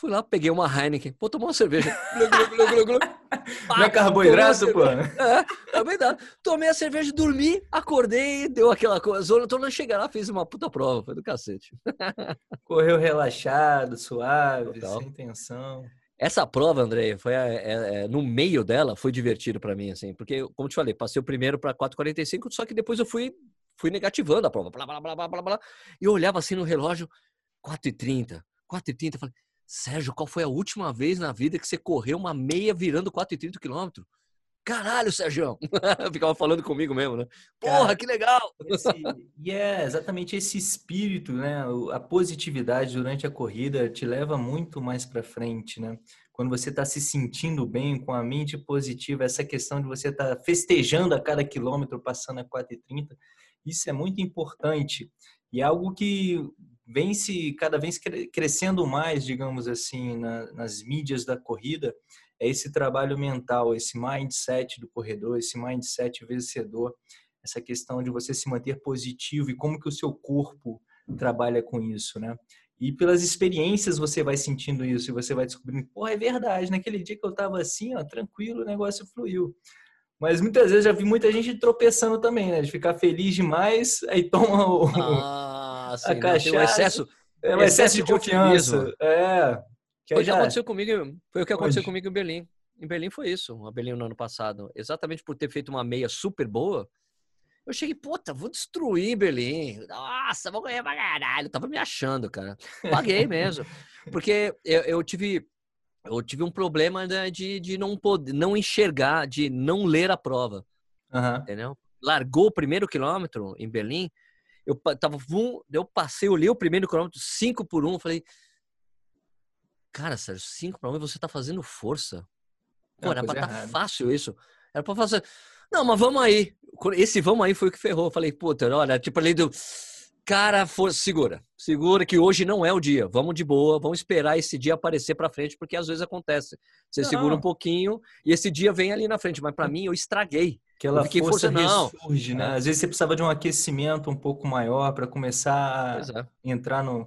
Fui lá, peguei uma Heineken, vou tomar uma cerveja. glu, glu, Não é carboidrato, pô? É, é verdade. Tomei a cerveja, dormi, acordei, deu aquela coisa. Tô não chegar lá, fiz uma puta prova, foi do cacete. Correu relaxado, suave, Total. sem tensão. Essa prova, André, foi é, é, no meio dela, foi divertido para mim, assim, porque, como te falei, passei o primeiro para 4,45, só que depois eu fui, fui negativando a prova, blá, blá, blá, blá, blá, blá, e eu olhava assim no relógio, 4,30, 4,30, falei, Sérgio, qual foi a última vez na vida que você correu uma meia virando 4,30 quilômetros? Caralho, Sérgio! Ficava falando comigo mesmo, né? Porra, Cara, que legal! E é exatamente esse espírito, né? A positividade durante a corrida te leva muito mais para frente, né? Quando você está se sentindo bem, com a mente positiva, essa questão de você estar tá festejando a cada quilômetro, passando a 4,30, isso é muito importante. E é algo que vem se cada vez crescendo mais, digamos assim, na, nas mídias da corrida, é esse trabalho mental, esse mindset do corredor, esse mindset vencedor, essa questão de você se manter positivo e como que o seu corpo trabalha com isso, né? E pelas experiências você vai sentindo isso e você vai descobrindo, pô, é verdade, naquele dia que eu tava assim, ó, tranquilo, o negócio fluiu. Mas muitas vezes já vi muita gente tropeçando também, né? De ficar feliz demais, aí toma o, ah, sim, a cachaça. Não, excesso, é um excesso, de, de confiança. É, que foi o que aconteceu comigo. Foi o que aconteceu comigo em Berlim. Em Berlim foi isso, a Berlim no ano passado. Exatamente por ter feito uma meia super boa. Eu cheguei, puta, vou destruir Berlim. Nossa, vou ganhar pra caralho. Eu tava me achando, cara. Paguei mesmo. Porque eu, eu tive eu tive um problema né, de, de não poder, não enxergar, de não ler a prova. Uhum. Entendeu? Largou o primeiro quilômetro em Berlim, eu tava, eu passei, li o primeiro quilômetro, cinco por um, falei, Cara, Sérgio, 5 para 1 você tá fazendo força. Pô, é era pra estar tá fácil isso. Era pra fazer. Não, mas vamos aí. Esse vamos aí foi o que ferrou. Eu falei, puta, olha, tipo ali do. Cara, for... segura. Segura que hoje não é o dia. Vamos de boa, vamos esperar esse dia aparecer pra frente, porque às vezes acontece. Você não. segura um pouquinho e esse dia vem ali na frente. Mas para hum. mim, eu estraguei. Aquela força, força ressurge, né? É. Às vezes você precisava de um aquecimento um pouco maior para começar a é. entrar no,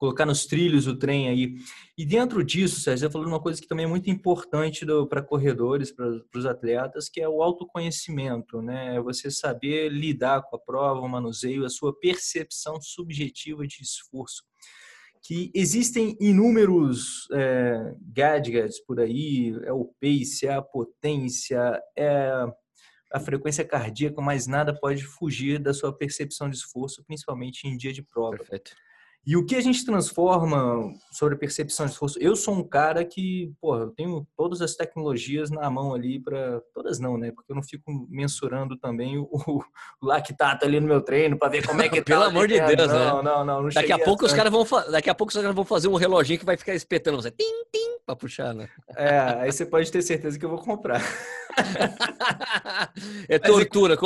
colocar nos trilhos o trem aí. E dentro disso, Sérgio, você falou uma coisa que também é muito importante para corredores, para os atletas, que é o autoconhecimento, né? É você saber lidar com a prova, o manuseio, a sua percepção subjetiva de esforço. Que existem inúmeros é, gadgets por aí, é o pace, é a potência, é a frequência cardíaca, mas nada pode fugir da sua percepção de esforço, principalmente em dia de prova. Perfeito. E o que a gente transforma sobre percepção de esforço? Eu sou um cara que, porra, eu tenho todas as tecnologias na mão ali para todas não, né? Porque eu não fico mensurando também o, o lactato ali no meu treino para ver como é que tá. Pelo amor de Deus, não, né? Não, não, não. daqui a pouco os caras vão, daqui a pouco os caras vão fazer um reloginho que vai ficar espetando você, tim, tim, para puxar, né? É, aí você pode ter certeza que eu vou comprar. é tortura.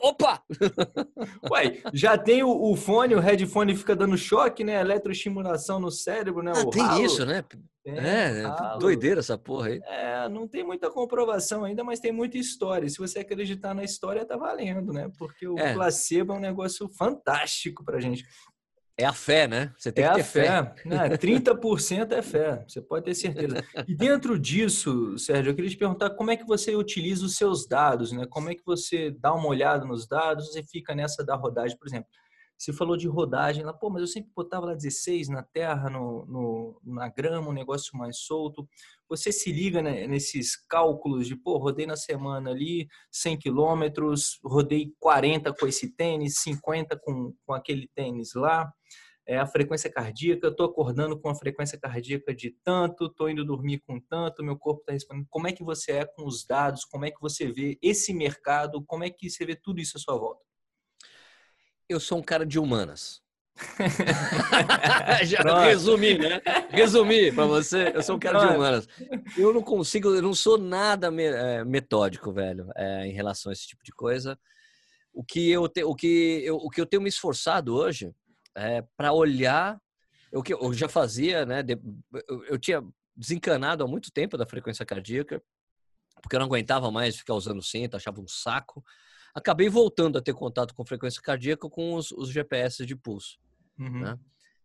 Opa! Uai, já tem o, o, fone, o headphone fica dando choque, né? Eletroestimulação no cérebro, né? Ah, o tem ralo. isso, né? é, é doideira essa porra aí. É, não tem muita comprovação ainda, mas tem muita história. Se você acreditar na história, tá valendo, né? Porque o é. placebo é um negócio fantástico pra gente. É a fé, né? Você tem é que ter fé. fé. Né? 30% é fé, você pode ter certeza. E dentro disso, Sérgio, eu queria te perguntar como é que você utiliza os seus dados, né? Como é que você dá uma olhada nos dados e fica nessa da rodagem, por exemplo. Você falou de rodagem lá, pô, mas eu sempre botava lá 16 na terra, no, no na grama, um negócio mais solto. Você se liga né, nesses cálculos de, pô, rodei na semana ali 100 quilômetros, rodei 40 com esse tênis, 50 com, com aquele tênis lá. É a frequência cardíaca, estou acordando com a frequência cardíaca de tanto, estou indo dormir com tanto, meu corpo está respondendo. Como é que você é com os dados? Como é que você vê esse mercado? Como é que você vê tudo isso à sua volta? Eu sou um cara de humanas. Já resumi, né? Resumi para você. Eu sou um cara de humanas. Eu não consigo, eu não sou nada é, metódico, velho, é, em relação a esse tipo de coisa. O que eu, te, o que eu, o que eu tenho me esforçado hoje é para olhar o que eu já fazia, né? Eu, eu tinha desencanado há muito tempo da frequência cardíaca, porque eu não aguentava mais ficar usando cinto, achava um saco acabei voltando a ter contato com frequência cardíaca com os, os GPS de pulso. Uhum. Né?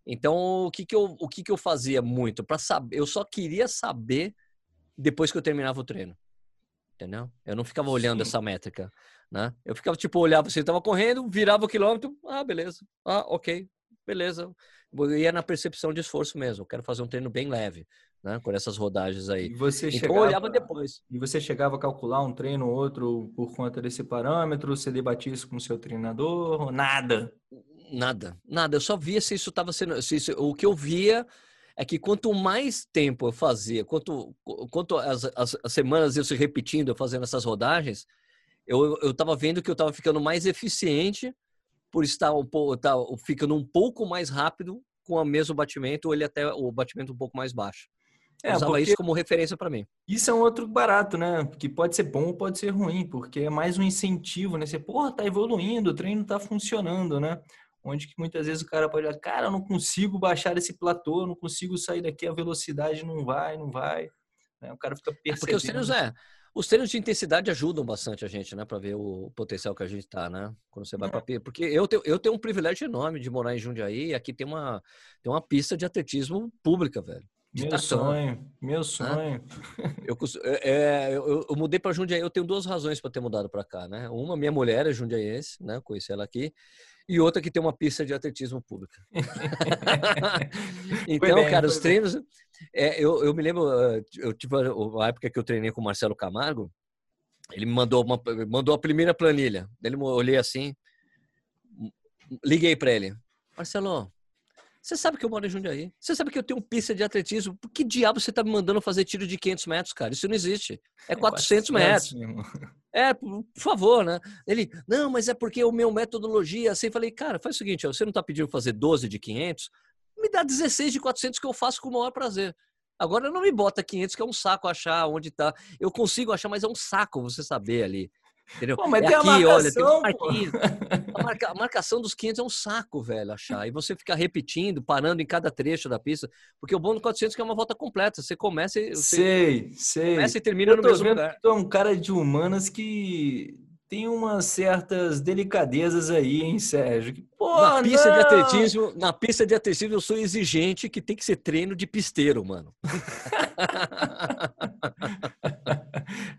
Então, o que, que, eu, o que, que eu fazia muito? para saber Eu só queria saber depois que eu terminava o treino. Entendeu? Eu não ficava olhando Sim. essa métrica. Né? Eu ficava, tipo, olhava, você estava correndo, virava o quilômetro, ah, beleza, ah, ok, beleza. Eu ia na percepção de esforço mesmo. Eu quero fazer um treino bem leve né? Com essas rodagens aí. E você então, chegava, olhava depois. E você chegava a calcular um treino ou outro por conta desse parâmetro? Você debatia isso com o seu treinador? Nada? Nada, nada. Eu só via se isso estava sendo. Se isso, o que eu via é que quanto mais tempo eu fazia, quanto, quanto as, as, as semanas eu se repetindo, eu fazendo essas rodagens, eu estava vendo que eu estava ficando mais eficiente por estar um pouco, estar ficando um pouco mais rápido com o mesmo batimento, ou ele até o batimento um pouco mais baixo. É, usava isso como referência para mim. Isso é um outro barato, né? Que pode ser bom ou pode ser ruim, porque é mais um incentivo, né? Você, porra, tá evoluindo, o treino tá funcionando, né? Onde que muitas vezes o cara pode olhar, cara, eu não consigo baixar esse platô, eu não consigo sair daqui, a velocidade não vai, não vai. Né? O cara fica percebendo. É porque os treinos, é, os treinos de intensidade ajudam bastante a gente, né? Para ver o potencial que a gente tá, né? Quando você vai é. para Porque eu tenho, eu tenho um privilégio enorme de morar em Jundiaí e aqui tem uma, tem uma pista de atletismo pública, velho. Meu sonho, meu sonho. Eu, é, é, eu, eu, mudei para Jundiaí, eu tenho duas razões para ter mudado para cá, né? Uma, minha mulher é jundiaense, né? Conheci ela aqui. E outra que tem uma pista de atletismo pública. então, bem, cara, os treinos... É, eu, eu me lembro, eh, eu tive a época que eu treinei com o Marcelo Camargo, ele me mandou, uma, mandou a primeira planilha. Ele olhei assim, liguei para ele. Marcelo, você sabe que eu moro em Jundiaí. Você sabe que eu tenho pista de atletismo. Por que diabo você tá me mandando fazer tiro de 500 metros, cara? Isso não existe. É 400, é 400 metros. É, por favor, né? Ele, não, mas é porque o meu metodologia, assim, falei, cara, faz o seguinte, você não tá pedindo fazer 12 de 500? Me dá 16 de 400 que eu faço com o maior prazer. Agora não me bota 500 que é um saco achar onde tá. Eu consigo achar, mas é um saco você saber ali. Entendeu? Pô, mas é tem aqui, marcação, olha, tem um a, marca, a, marcação dos 500 é um saco, velho, achar. E você fica repetindo, parando em cada trecho da pista. Porque o bônus 400 é uma volta completa. Você começa e... Você sei, sei. Começa e termina no mesmo lugar. Tu é um cara de humanas que tem umas certas delicadezas aí, hein, Sérgio? Pô, na pista não! de atletismo, na pista de atletismo eu sou exigente que tem que ser treino de pisteiro, mano.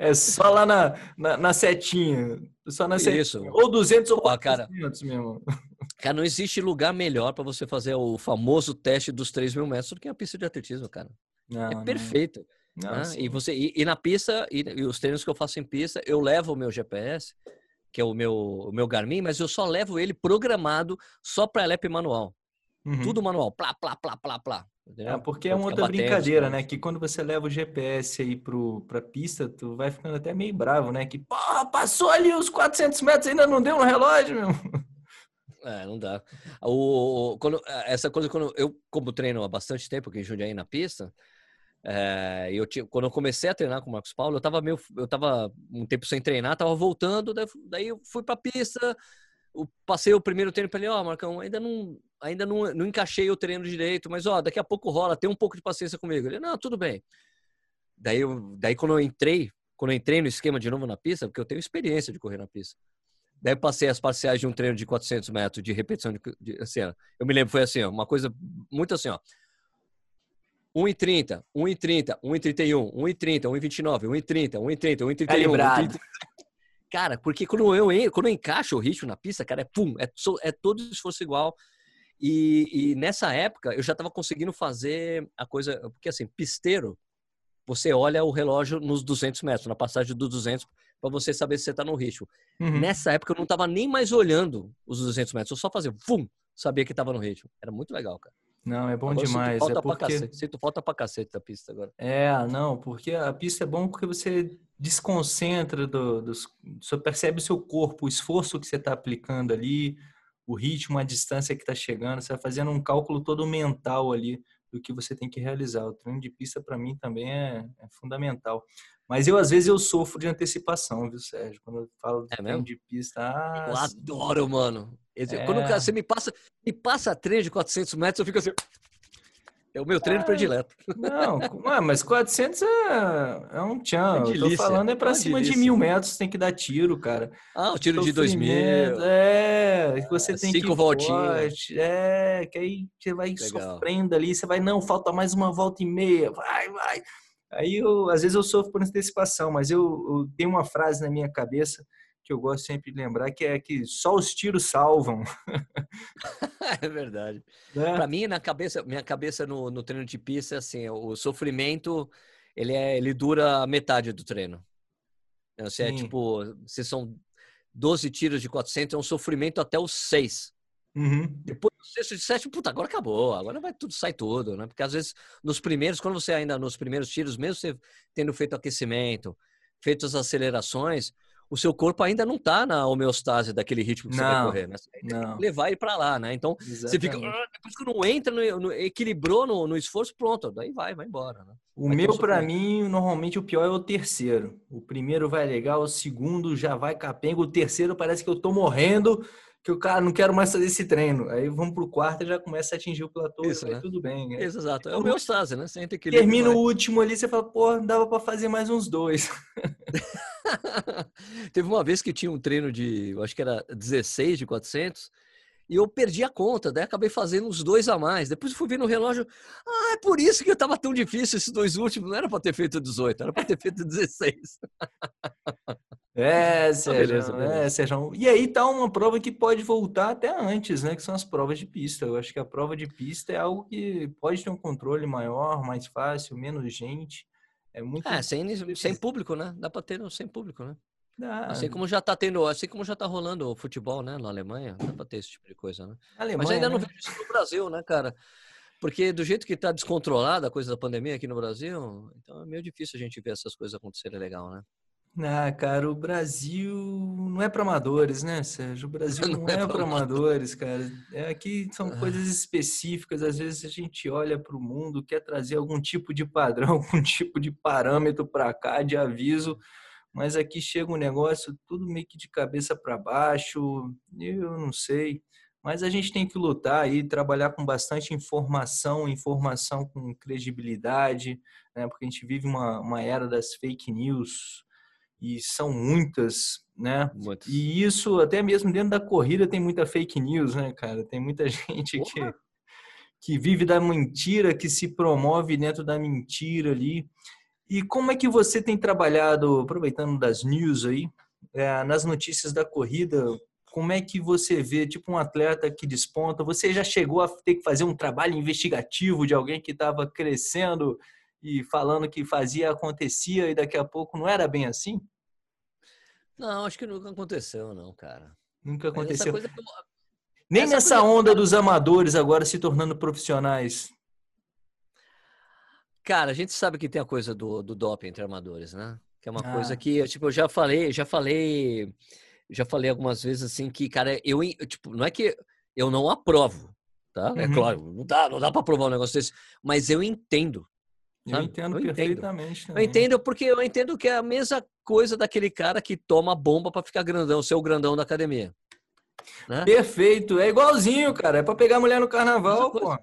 é só lá na, na, na, setinha, só na setinha. Isso. Ou 200 ou 400 mesmo. Cara, não existe lugar melhor para você fazer o famoso teste dos 3 mil metros do que a pista de atletismo, cara. Não, é perfeito. Não. Não, né? E você e, e na pista e, e, os treinos que eu faço em pista, eu levo o meu GPS, que é o meu o meu Garmin, mas eu só levo ele programado só para LEP manual. Uhum. Tudo manual, plá plá plá plá plá. É, porque é uma outra brincadeira, né? Que quando você leva o GPS aí pro, pra pista, tu vai ficando até meio bravo, né? Que, porra, passou ali os 400 metros ainda não deu no relógio, meu. É, não dá. O, quando, essa coisa, quando eu, como treino há bastante tempo aqui em Jundiaí na pista, é, eu tinha, quando eu comecei a treinar com o Marcos Paulo, eu tava meio, eu tava um tempo sem treinar, tava voltando, daí, daí eu fui pra pista, eu passei o primeiro treino para ele, ó, oh, Marcão, ainda não, ainda não, não encaixei o treino direito, mas ó, daqui a pouco rola, tem um pouco de paciência comigo. Ele, não, tudo bem. Daí, eu, daí quando eu entrei, quando eu entrei no esquema de novo na pista, porque eu tenho experiência de correr na pista. Daí eu passei as parciais de um treino de 400 metros de repetição de, de assim, eu me lembro foi assim, ó, uma coisa muito assim, ó. 1,30, 1,30, 1,31, 1,30, 1,29, 1,30, 1,30, 1,31. Calibrado. Cara, porque quando eu, quando eu encaixo o ritmo na pista, cara, é pum, é, é todo esforço igual. E, e nessa época eu já estava conseguindo fazer a coisa, porque assim, pisteiro, você olha o relógio nos 200 metros, na passagem dos 200, para você saber se você está no ritmo. Uhum. Nessa época eu não estava nem mais olhando os 200 metros, eu só fazia, pum, sabia que estava no ritmo. Era muito legal, cara. Não, é bom agora demais. Sinto falta, é porque... pra cacete. sinto falta pra cacete da pista agora. É, não, porque a pista é bom porque você desconcentra, do, do, você percebe o seu corpo, o esforço que você está aplicando ali, o ritmo, a distância que está chegando, você vai fazendo um cálculo todo mental ali do que você tem que realizar. O treino de pista, para mim, também é, é, fundamental. Mas eu, às vezes, eu sofro de antecipação, viu, Sérgio? Quando eu falo de é treino de pista. Ah, eu adoro, mano. É. Quando você me passa, me passa treino de 400 metros, eu fico assim. É o meu treino é, predileto. Não, mas 400 é, é um tchan. É eu tô falando é para cima delícia. de mil metros, tem que dar tiro, cara. Ah, o tiro de dois mil. É, você tem Cinco que voltinhas. É, que aí você vai Legal. sofrendo ali, você vai, não, falta mais uma volta e meia, vai, vai. Aí, eu, às vezes, eu sofro por antecipação, mas eu, eu tenho uma frase na minha cabeça que eu gosto sempre de lembrar, que é que só os tiros salvam. é verdade. É. Para mim, na cabeça, minha cabeça no, no treino de pista, assim, o sofrimento, ele, é, ele dura a metade do treino. Você é tipo, se são 12 tiros de 400, é um sofrimento até os 6. Uhum. Depois do sexto de sétimo, puta, agora acabou, agora vai tudo, sai tudo, né? Porque às vezes nos primeiros, quando você ainda nos primeiros tiros, mesmo você tendo feito aquecimento, feito as acelerações, o seu corpo ainda não está na homeostase daquele ritmo que não, você vai correr, né? Você tem que levar ele para lá, né? Então Exatamente. você fica, ah, depois que não entra, no, no, equilibrou no, no, esforço, pronto, daí vai, vai embora. Né? O vai meu, para mim, normalmente o pior é o terceiro. O primeiro vai legal, o segundo já vai capenga, o terceiro parece que eu tô morrendo que o cara não quero mais fazer esse treino. Aí vamos pro quarto e já começa a atingir o platô, Isso, né? tudo bem. Né? Isso, exato. É o meu estase, né? Você entra Termina o último ali, você fala, pô, dava para fazer mais uns dois. Teve uma vez que tinha um treino de, eu acho que era 16 de 400, e eu perdi a conta, daí acabei fazendo uns dois a mais. Depois eu fui ver no relógio, ah, é por isso que estava tão difícil esses dois últimos, não era para ter feito 18, era para ter feito 16. É, Sérgio, beleza, beleza. é, Sérgio. E aí tá uma prova que pode voltar até antes, né? Que são as provas de pista. Eu acho que a prova de pista é algo que pode ter um controle maior, mais fácil, menos gente. É muito. É, sem, sem público, né? Dá para ter sem público, né? Dá. Assim como já tá tendo, assim como já tá rolando o futebol, né, na Alemanha, dá para ter esse tipo de coisa, né? Alemanha, Mas ainda né? não vejo isso no Brasil, né, cara? Porque do jeito que tá descontrolada a coisa da pandemia aqui no Brasil, então é meio difícil a gente ver essas coisas acontecerem legal, né? Ah, cara, o Brasil não é para amadores, né, Sérgio? O Brasil não, não é, é para amadores, cara. É, aqui são ah. coisas específicas. Às vezes a gente olha para o mundo, quer trazer algum tipo de padrão, algum tipo de parâmetro para cá, de aviso, mas aqui chega um negócio tudo meio que de cabeça para baixo. Eu não sei. Mas a gente tem que lutar e trabalhar com bastante informação, informação com credibilidade, né? porque a gente vive uma, uma era das fake news e são muitas, né? Muitas. E isso até mesmo dentro da corrida tem muita fake news, né, cara? Tem muita gente que, que vive da mentira, que se promove dentro da mentira ali. E como é que você tem trabalhado, aproveitando das news aí, é, nas notícias da corrida, como é que você vê, tipo, um atleta que desponta? Você já chegou a ter que fazer um trabalho investigativo de alguém que estava crescendo e falando que fazia, acontecia e daqui a pouco não era bem assim? Não, acho que nunca aconteceu, não, cara. Nunca aconteceu. Nem essa nessa coisa... onda dos amadores agora se tornando profissionais. Cara, a gente sabe que tem a coisa do, do doping entre amadores, né? Que é uma ah. coisa que, tipo, eu já falei, já falei, já falei algumas vezes assim que, cara, eu, tipo, não é que eu não aprovo, tá? É Uhum. claro, não dá, não dá para aprovar um negócio desse, mas eu entendo. Eu entendo Eu entendo. perfeitamente Eu também. entendo porque eu entendo que é a mesma coisa daquele cara que toma bomba para ficar grandão, ser o grandão da academia. Né? Perfeito, é igualzinho, cara. É pra pegar mulher no carnaval, pô.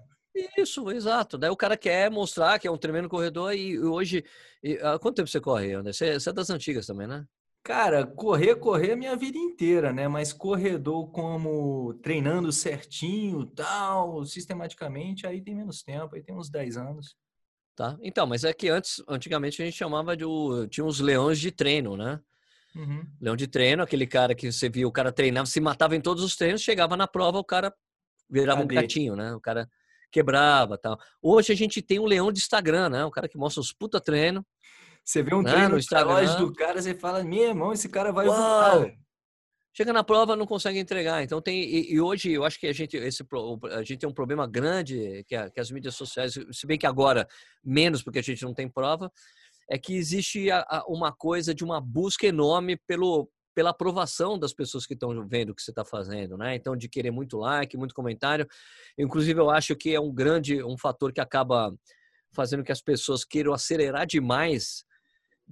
Isso, exato. Daí o cara quer mostrar que é um tremendo corredor e hoje. e, há quanto tempo você corre, André? Você, você é das antigas também, né? Cara, correr, correr a minha vida inteira, né? Mas corredor como treinando certinho, tal, sistematicamente, aí tem menos tempo, aí tem uns 10 anos. Tá? Então, mas é que antes, antigamente a gente chamava de. Tinha uns leões de treino, né? Uhum. Leão de treino, aquele cara que você via, o cara treinava, se matava em todos os treinos, chegava na prova, o cara virava um Cadê? gatinho, né? O cara quebrava tal. Hoje a gente tem o leão de Instagram, né? O cara que mostra os puta treino. Você vê um Né, treino no Instagram. do cara, você fala, meu irmão, esse cara vai Uau! voar. Chega na prova, não consegue entregar. Então tem e, e hoje eu acho que a gente esse a gente tem um problema grande que, a- que as mídias sociais, se bem que agora menos porque a gente não tem prova, é que existe a- a- uma coisa de uma busca enorme pelo pela aprovação das pessoas que estão vendo o que você está fazendo, né? Então de querer muito like, muito comentário. Inclusive eu acho que é um grande um fator que acaba fazendo que as pessoas queiram acelerar demais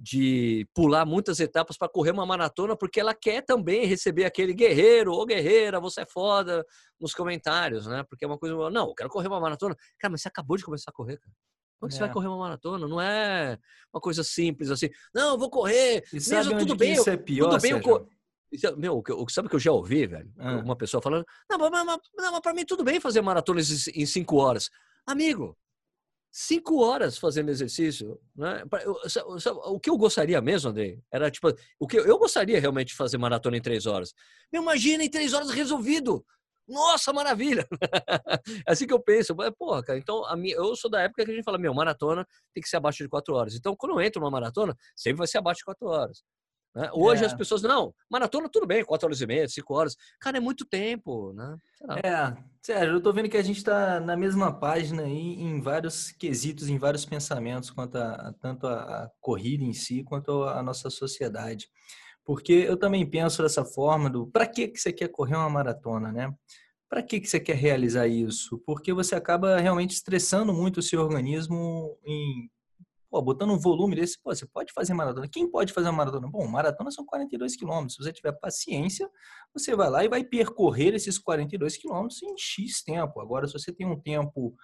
de pular muitas etapas para correr uma maratona, porque ela quer também receber aquele guerreiro ou guerreira, você é foda, nos comentários, né? Porque é uma coisa, não, eu quero correr uma maratona. Cara, mas você acabou de começar a correr, cara. Como que você É. vai correr uma maratona? Não é uma coisa simples assim. Não, eu vou correr. E Mesmo tudo bem, isso é pior, tudo bem, eu Sérgio? é- Meu, eu- sabe o que eu já ouvi, velho? Ah. Uma pessoa falando, não, mas, mas, mas pra mim tudo bem fazer maratona em em cinco horas. Amigo, cinco horas fazendo exercício, né? O que eu gostaria mesmo, Andrei, era tipo, o que eu- gostaria realmente de fazer maratona em três horas. Me imagina em três horas resolvido. Nossa, maravilha! É assim que eu penso. Porra, cara, então a minha, eu sou da época que a gente fala, meu, maratona tem que ser abaixo de quatro horas. Então, quando eu entro numa maratona, sempre vai ser abaixo de quatro horas. Né? Hoje É. as pessoas, não, maratona tudo bem, quatro horas e meia, cinco horas. Cara, é muito tempo, né? É, Sérgio, eu tô vendo que a gente está na mesma página aí em vários quesitos, em vários pensamentos, quanto a, a- tanto a, a corrida em si, quanto a nossa sociedade. Porque eu também penso dessa forma do para que que você quer correr uma maratona, né? Para que que você quer realizar isso? Porque você acaba realmente estressando muito o seu organismo em pô, botando um volume desse, pô, você pode fazer maratona. Quem pode fazer maratona? Bom, maratona são 42 quilômetros. Se você tiver paciência, você vai lá e vai percorrer esses 42 quilômetros em X tempo. Agora, se você tem um tempo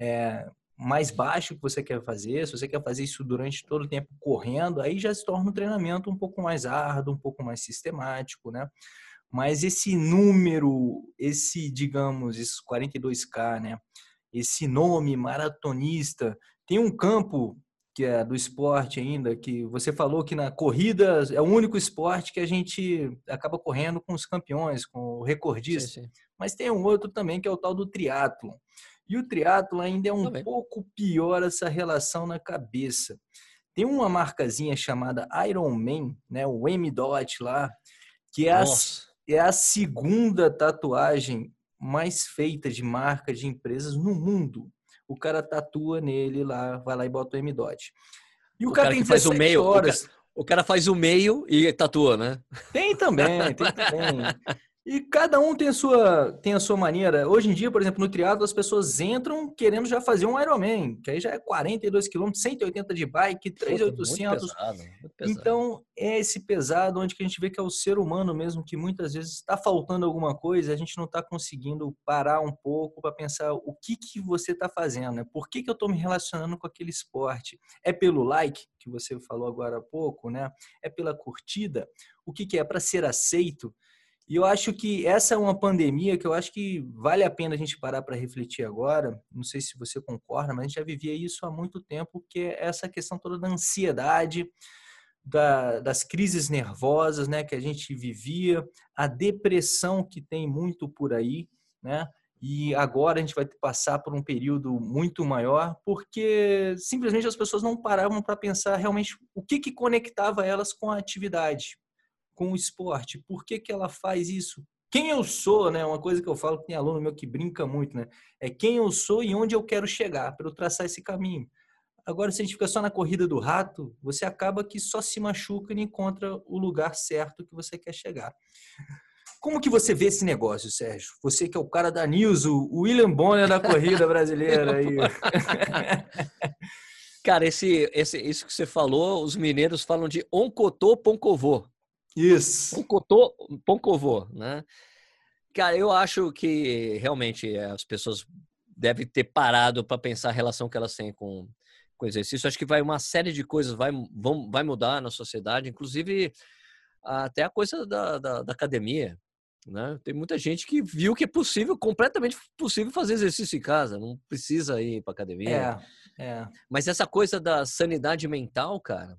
é, mais baixo que você quer fazer, se você quer fazer isso durante todo o tempo correndo, aí já se torna um treinamento um pouco mais árduo, um pouco mais sistemático, né? Mas esse número, esse, digamos, esses 42K, né? Esse nome maratonista, tem um campo que é do esporte ainda, que você falou que na corrida é o único esporte que a gente acaba correndo com os campeões, com o recordista. Sim, sim. Mas tem um outro também que é o tal do triatlo. E o triatlo ainda é um Também. pouco pior essa relação na cabeça. Tem uma marcazinha chamada Ironman, né, o M-Dot lá, que é a, é a segunda tatuagem mais feita de marca de empresas no mundo. O cara tatua nele lá, vai lá e bota o M-Dot. E o, O cara, cara tem que faz o 17 meio, o horas. O cara faz o meio e tatua, né? Tem também, tem também. E cada um tem a sua, tem a sua maneira. Hoje em dia, por exemplo, no triatlo as pessoas entram querendo já fazer um Ironman, que aí já é 42 km, 180 de bike, Puta, muito 3,800. pesado, muito pesado. Então, é esse pesado onde que a gente vê que é o ser humano mesmo que muitas vezes está faltando alguma coisa, a gente não está conseguindo parar um pouco para pensar o que que você está fazendo, né? Por que que eu estou me relacionando com aquele esporte? É pelo like, que você falou agora há pouco, né? É pela curtida? O que que é para ser aceito? E eu acho que essa é uma pandemia que eu acho que vale a pena a gente parar para refletir agora. Não sei se você concorda, mas a gente já vivia isso há muito tempo, que é essa questão toda da ansiedade, da- das crises nervosas, né, que a gente vivia, a depressão que tem muito por aí, né? E agora a gente vai passar por um período muito maior, porque simplesmente as pessoas não paravam para pensar realmente o que, que conectava elas com a atividade, com o esporte, por que, que ela faz isso, quem eu sou, né? Uma coisa que eu falo que tem aluno meu que brinca muito, né? É quem eu sou e onde eu quero chegar para eu traçar esse caminho. Agora, se a gente fica só na corrida do rato, você acaba que só se machuca e não encontra o lugar certo que você quer chegar. Como que você vê esse negócio, Sérgio? Você que é o cara da News, o William Bonner da corrida brasileira aí. Cara, esse, esse, isso que você falou, os mineiros falam de oncotô poncovô. Isso. Oncotô poncovô, né? Cara, eu acho que realmente as pessoas devem ter parado para pensar a relação que elas têm com, com o exercício. Acho que vai uma série de coisas vai, vão, vai mudar na sociedade, inclusive até a coisa da, da, da academia. Né? Tem muita gente que viu que é possível, completamente possível fazer exercício em casa, não precisa ir para academia. É, é. Mas essa coisa da sanidade mental, cara,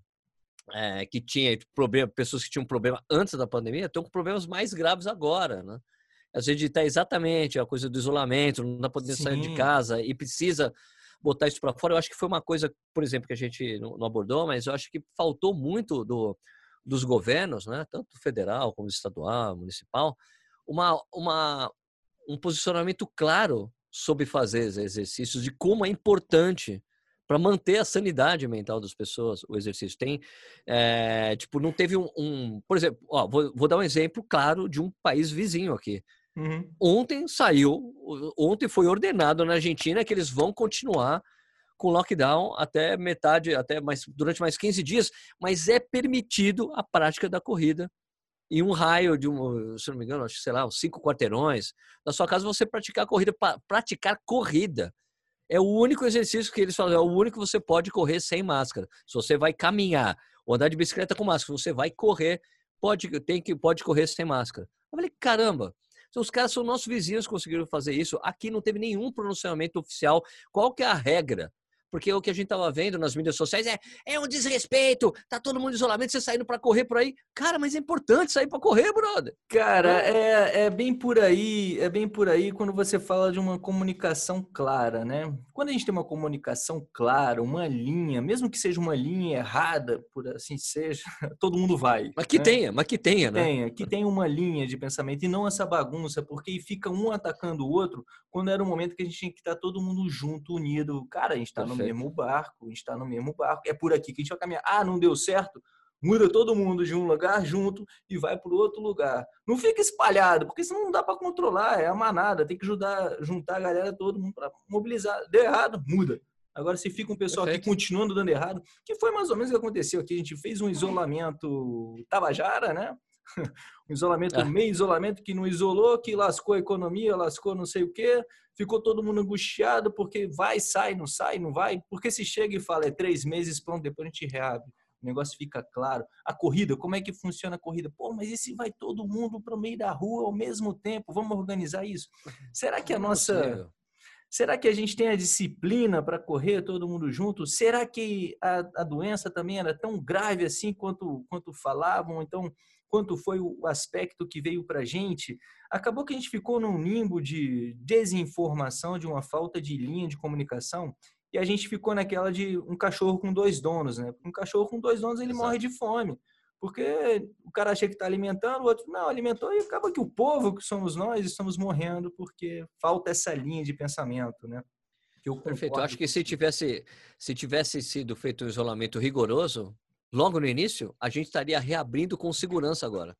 é, que tinha problema, pessoas que tinham problema antes da pandemia, estão com problemas mais graves agora, né? Às vezes está exatamente a coisa do isolamento, não dá poder sair de casa e precisa botar isso para fora. Eu acho que foi uma coisa, por exemplo, que a gente não abordou, mas eu acho que faltou muito do, dos governos, né? Tanto federal como estadual, municipal, uma, uma, um posicionamento claro sobre fazer exercícios, de como é importante para manter a sanidade mental das pessoas o exercício. Tem, é, tipo, não teve um, um por exemplo, ó, vou, vou, dar um exemplo claro de um país vizinho aqui. Uhum. Ontem saiu, ontem foi ordenado na Argentina que eles vão continuar com lockdown até metade, até mais durante mais 15 dias, mas é permitido a prática da corrida em um raio de um, se não me engano, acho que sei lá, uns cinco quarteirões, na sua casa você praticar corrida, praticar corrida. É o único exercício que eles falam, é o único que você pode correr sem máscara. Se você vai caminhar ou andar de bicicleta com máscara, você vai correr, pode tem que pode correr sem máscara. Eu falei, caramba, os caras são nossos vizinhos conseguiram fazer isso. Aqui não teve nenhum pronunciamento oficial. Qual que é a regra? Porque o que a gente estava vendo nas mídias sociais é, é um desrespeito, tá todo mundo em isolamento, você saindo para correr por aí. Cara, mas é importante sair para correr, brother. Cara, é, é bem por aí, é bem por aí quando você fala de uma comunicação clara, né? Quando a gente tem uma comunicação clara, uma linha, mesmo que seja uma linha errada, por assim seja, todo mundo vai. Mas que né? tenha, mas que tenha, né? Tenha, que tenha uma linha de pensamento e não essa bagunça, porque fica um atacando o outro quando era o momento que a gente tinha que estar todo mundo junto, unido. Cara, a gente está no mesmo barco, a gente está no mesmo barco. É por aqui que a gente vai caminhar. Ah, não deu certo? Muda todo mundo de um lugar junto e vai para o outro lugar. Não fica espalhado, porque senão não dá para controlar. É a manada, tem que ajudar, juntar a galera, todo mundo para mobilizar. Deu errado, muda. Agora, se fica um pessoal Perfeito. aqui continuando dando errado, que foi mais ou menos o que aconteceu aqui. A gente fez um isolamento tabajara, né? um isolamento, é. meio isolamento, que não isolou, que lascou a economia, lascou não sei o quê ficou todo mundo angustiado porque vai, sai, não sai, não vai. Porque se chega e fala é três meses, pronto, depois a gente reabre. O negócio fica claro. A corrida, como é que funciona a corrida? Pô, mas e se vai todo mundo para o meio da rua ao mesmo tempo? Vamos organizar isso? Será que a nossa. Será que a gente tem a disciplina para correr todo mundo junto? Será que a, a doença também era tão grave assim quanto, quanto falavam? Então, quanto foi o aspecto que veio para a gente, acabou que a gente ficou num limbo de desinformação, de uma falta de linha de comunicação, e a gente ficou naquela de um cachorro com dois donos, né? Um cachorro com dois donos, ele Exato. morre de fome. Porque o cara acha que está alimentando, o outro não alimentou, e acaba que o povo, que somos nós, estamos morrendo porque falta essa linha de pensamento, né? Eu Perfeito. Eu acho que se tivesse, se tivesse sido feito um isolamento rigoroso, logo no início, a gente estaria reabrindo com segurança agora.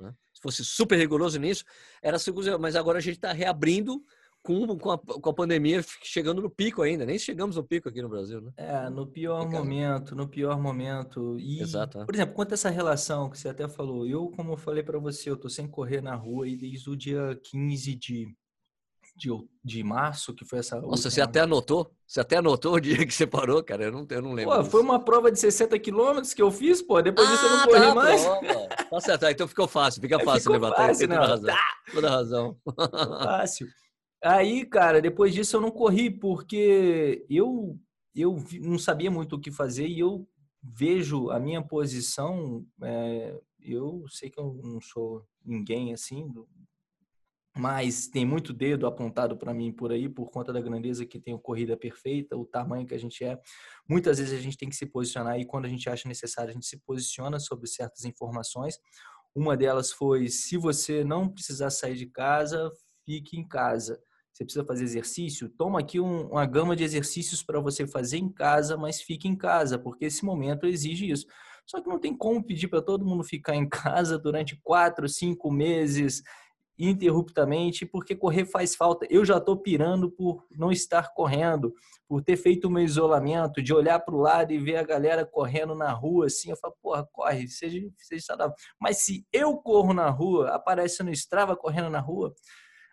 Né? Se fosse super rigoroso nisso, era seguro, mas agora a gente está reabrindo com, com a, com, a, pandemia chegando no pico ainda. Nem chegamos no pico aqui no Brasil, né? É, no pior Fica... momento, no pior momento. E, Exato. É. Por exemplo, quanto a essa relação que você até falou, eu, como eu falei para você, eu tô sem correr na rua e desde o dia 15 de de, de março, que foi essa. Nossa, última... você até anotou? Você até anotou o dia que você parou, cara? Eu não, eu não lembro. Pô, foi uma prova de 60 quilômetros que eu fiz, pô. Depois ah, disso eu não ah, corri tá, mais. Tá certo, tá, então ficou fácil, fica fácil levantar. Fácil, toda razão. Tá. Toda razão. Fácil. Aí, cara, depois disso eu não corri, porque eu, eu não sabia muito o que fazer e eu vejo a minha posição. É, eu sei que eu não sou ninguém assim, mas tem muito dedo apontado para mim por aí por conta da grandeza que tem o corrida perfeita, o tamanho que a gente é. Muitas vezes a gente tem que se posicionar e quando a gente acha necessário a gente se posiciona sobre certas informações. Uma delas foi: se você não precisar sair de casa, fique em casa. Você precisa fazer exercício? Toma aqui um, uma gama de exercícios para você fazer em casa, mas fique em casa, porque esse momento exige isso. Só que não tem como pedir para todo mundo ficar em casa durante quatro, cinco meses interruptamente, porque correr faz falta. Eu já estou pirando por não estar correndo, por ter feito o meu isolamento, de olhar para o lado e ver a galera correndo na rua, assim, eu falo, porra, corre, seja, seja saudável. Mas se eu corro na rua, aparece no Strava correndo na rua,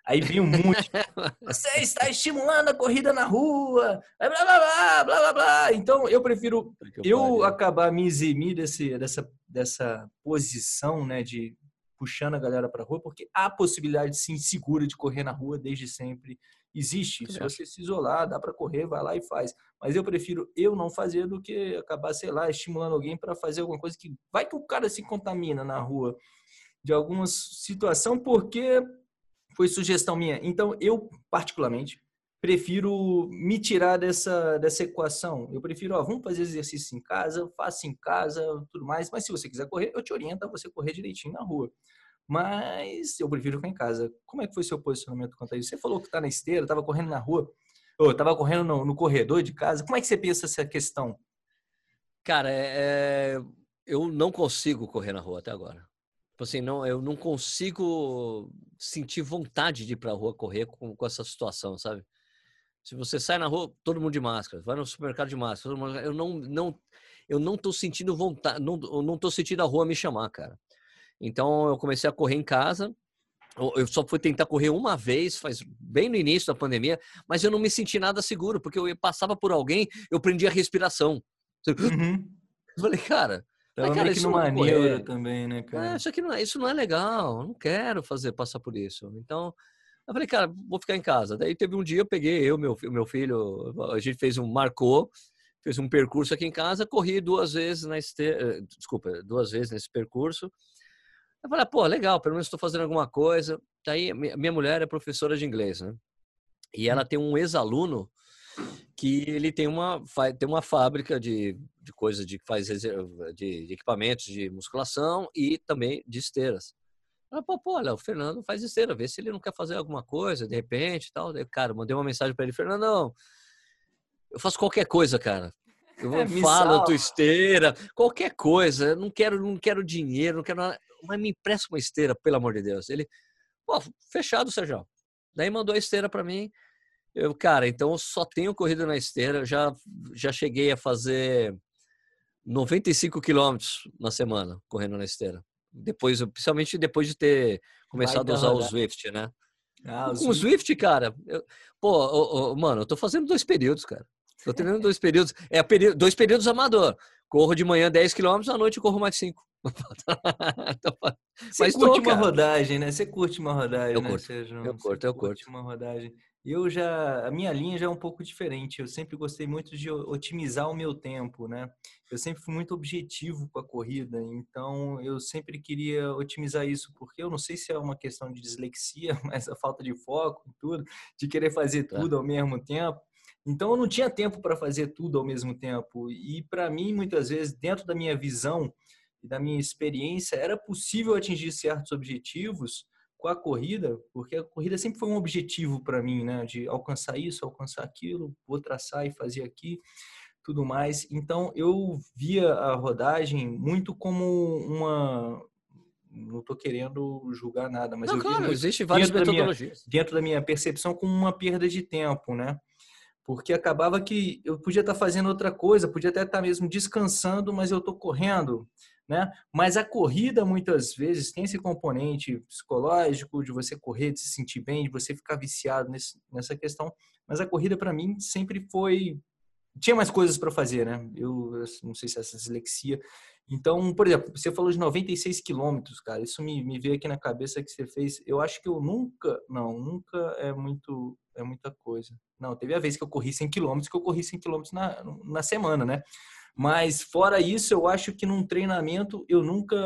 Aí vem um monte. Você está estimulando a corrida na rua, blá blá blá blá blá blá. Então eu prefiro eu acabar me eximir desse, dessa, dessa posição, né, de puxando a galera para a rua, porque a possibilidade sim segura de correr na rua desde sempre existe. Se você se isolar, dá para correr, vai lá e faz. Mas eu prefiro eu não fazer do que acabar, sei lá, estimulando alguém para fazer alguma coisa que vai que o cara se contamina na rua de alguma situação, porque foi sugestão minha. Então, eu, particularmente, prefiro me tirar dessa, dessa equação. Eu prefiro, ó, vamos fazer exercício em casa, faça em casa, tudo mais. Mas se você quiser correr, eu te oriento a você correr direitinho na rua. Mas eu prefiro ficar em casa. Como é que foi seu posicionamento quanto a isso? Você falou que está na esteira, estava correndo na rua, ou estava correndo no, no, corredor de casa. Como é que você pensa essa questão? Cara, é, é eu não consigo correr na rua até agora. Tipo assim, não, eu não consigo sentir vontade de ir pra rua correr com, com essa situação, sabe? Se você sai na rua, todo mundo de máscara, vai no supermercado de máscara, mundo, eu não, não, eu não tô sentindo vontade, não, eu não tô sentindo a rua me chamar, cara. Então eu comecei a correr em casa. Eu só fui tentar correr uma vez, faz bem no início da pandemia, mas eu não me senti nada seguro, porque eu passava por alguém, eu prendia a respiração. Uhum. Eu falei, cara, Tava Mas, cara, meio que numa é neura também, né, cara? É, isso, aqui não é, isso não é legal, não quero fazer passar por isso. Então, eu falei, cara, vou ficar em casa. Daí teve um dia, eu peguei, eu, meu, meu filho, a gente fez um, marcou, fez um percurso aqui em casa, corri duas vezes na esteira, eh, desculpa, duas vezes nesse percurso. Eu falei, pô, legal, pelo menos estou fazendo alguma coisa. Daí, minha mulher é professora de inglês, né? E ela hum. tem um ex-aluno que ele tem uma, tem uma fábrica de, de coisas de faz de, de, equipamentos de musculação e também de esteiras. Ela, pô, pô, olha, o Fernando faz esteira, vê se ele não quer fazer alguma coisa, de repente tal. Daí, cara, mandei uma mensagem para ele, Fernandão, eu faço qualquer coisa, cara. Eu é, falo tua esteira, qualquer coisa. Eu não quero, não quero dinheiro, não quero nada. Mas me empresta uma esteira, pelo amor de Deus. Ele, pô, fechado, Sérgio. Daí mandou a esteira para mim. Eu, cara, então eu só tenho corrida na esteira. Já, já cheguei a fazer 95 quilômetros na semana correndo na esteira. Depois, principalmente depois de ter começado a usar o Swift, né? Ah, o Swift, cara, eu, pô, mano, eu tô fazendo dois períodos, cara. Tô treinando dois períodos. É período, dois períodos amador. Corro de manhã 10 quilômetros, à noite corro mais 5. Você curte tô, uma rodagem, né? Você curte uma rodagem, eu né, curto, Eu curto, eu curto. uma rodagem. Eu já, a minha linha já é um pouco diferente. Eu sempre gostei muito de otimizar o meu tempo, né? Eu sempre fui muito objetivo com a corrida, então eu sempre queria otimizar isso, porque eu não sei se é uma questão de dislexia, mas a falta de foco e tudo, de querer fazer tá. tudo ao mesmo tempo. Então eu não tinha tempo para fazer tudo ao mesmo tempo. E para mim, muitas vezes, dentro da minha visão e da minha experiência, era possível atingir certos objetivos com a corrida, porque a corrida sempre foi um objetivo para mim, né? De alcançar isso, alcançar aquilo, vou traçar e fazer aqui, tudo mais. Então eu via a rodagem muito como uma não estou querendo julgar nada, mas não, eu claro, existe várias metodologias da minha, dentro da minha percepção como uma perda de tempo, né? Porque acabava que eu podia estar fazendo outra coisa, podia até estar mesmo descansando, mas eu estou correndo né? Mas a corrida muitas vezes tem esse componente psicológico de você correr, de se sentir bem, de você ficar viciado nesse, nessa questão. Mas a corrida para mim sempre foi tinha mais coisas para fazer, né? Eu, eu, não sei se é essa dislexia. Então, por exemplo, você falou de 96 quilômetros, cara. Isso me, me veio aqui na cabeça que você fez. Eu acho que eu nunca, não, nunca é muito, é muita coisa. Não, teve a vez que eu corri 100 quilômetros, que eu corri 100 quilômetros na, na semana, né? Mas fora isso, eu acho que num treinamento eu nunca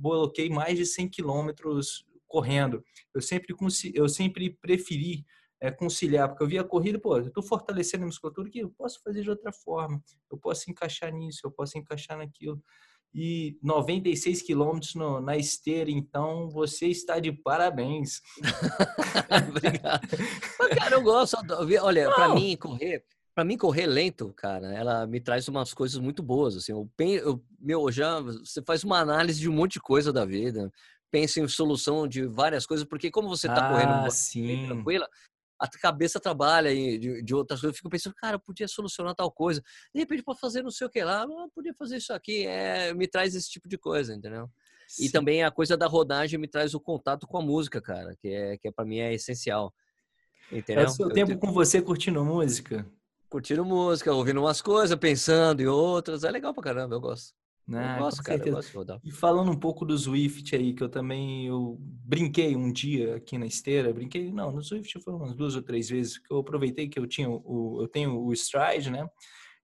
coloquei mais de 100 quilômetros correndo. Eu sempre, eu sempre preferi é, conciliar, porque eu via a corrida, pô, eu estou fortalecendo a musculatura que eu posso fazer de outra forma, eu posso encaixar nisso, eu posso encaixar naquilo. E 96 quilômetros na esteira, então você está de parabéns. Obrigado. Mas, cara, eu gosto. Olha, para mim, correr, para mim correr lento, cara, ela me traz umas coisas muito boas, assim. Eu, eu meu, já você faz uma análise de um monte de coisa da vida, pensa em solução de várias coisas, porque como você tá ah, correndo sim. tranquila, a cabeça trabalha de, de outras coisas. Eu fico pensando, cara, eu podia solucionar tal coisa. De repente, para fazer não sei o que lá, eu podia fazer isso aqui. É, me traz esse tipo de coisa, entendeu? Sim. E também a coisa da rodagem me traz o contato com a música, cara, que é que é, para mim é essencial. Entendeu? É o seu eu tempo com você curtindo música curtindo música, ouvindo umas coisas, pensando em outras. É legal pra caramba, eu gosto. Ah, eu gosto, cara, eu gosto E falando um pouco do Swift aí, que eu também eu brinquei um dia aqui na esteira, brinquei, não, no Swift foi umas duas ou três vezes, que eu aproveitei que eu tinha o, eu tenho o Stride, né?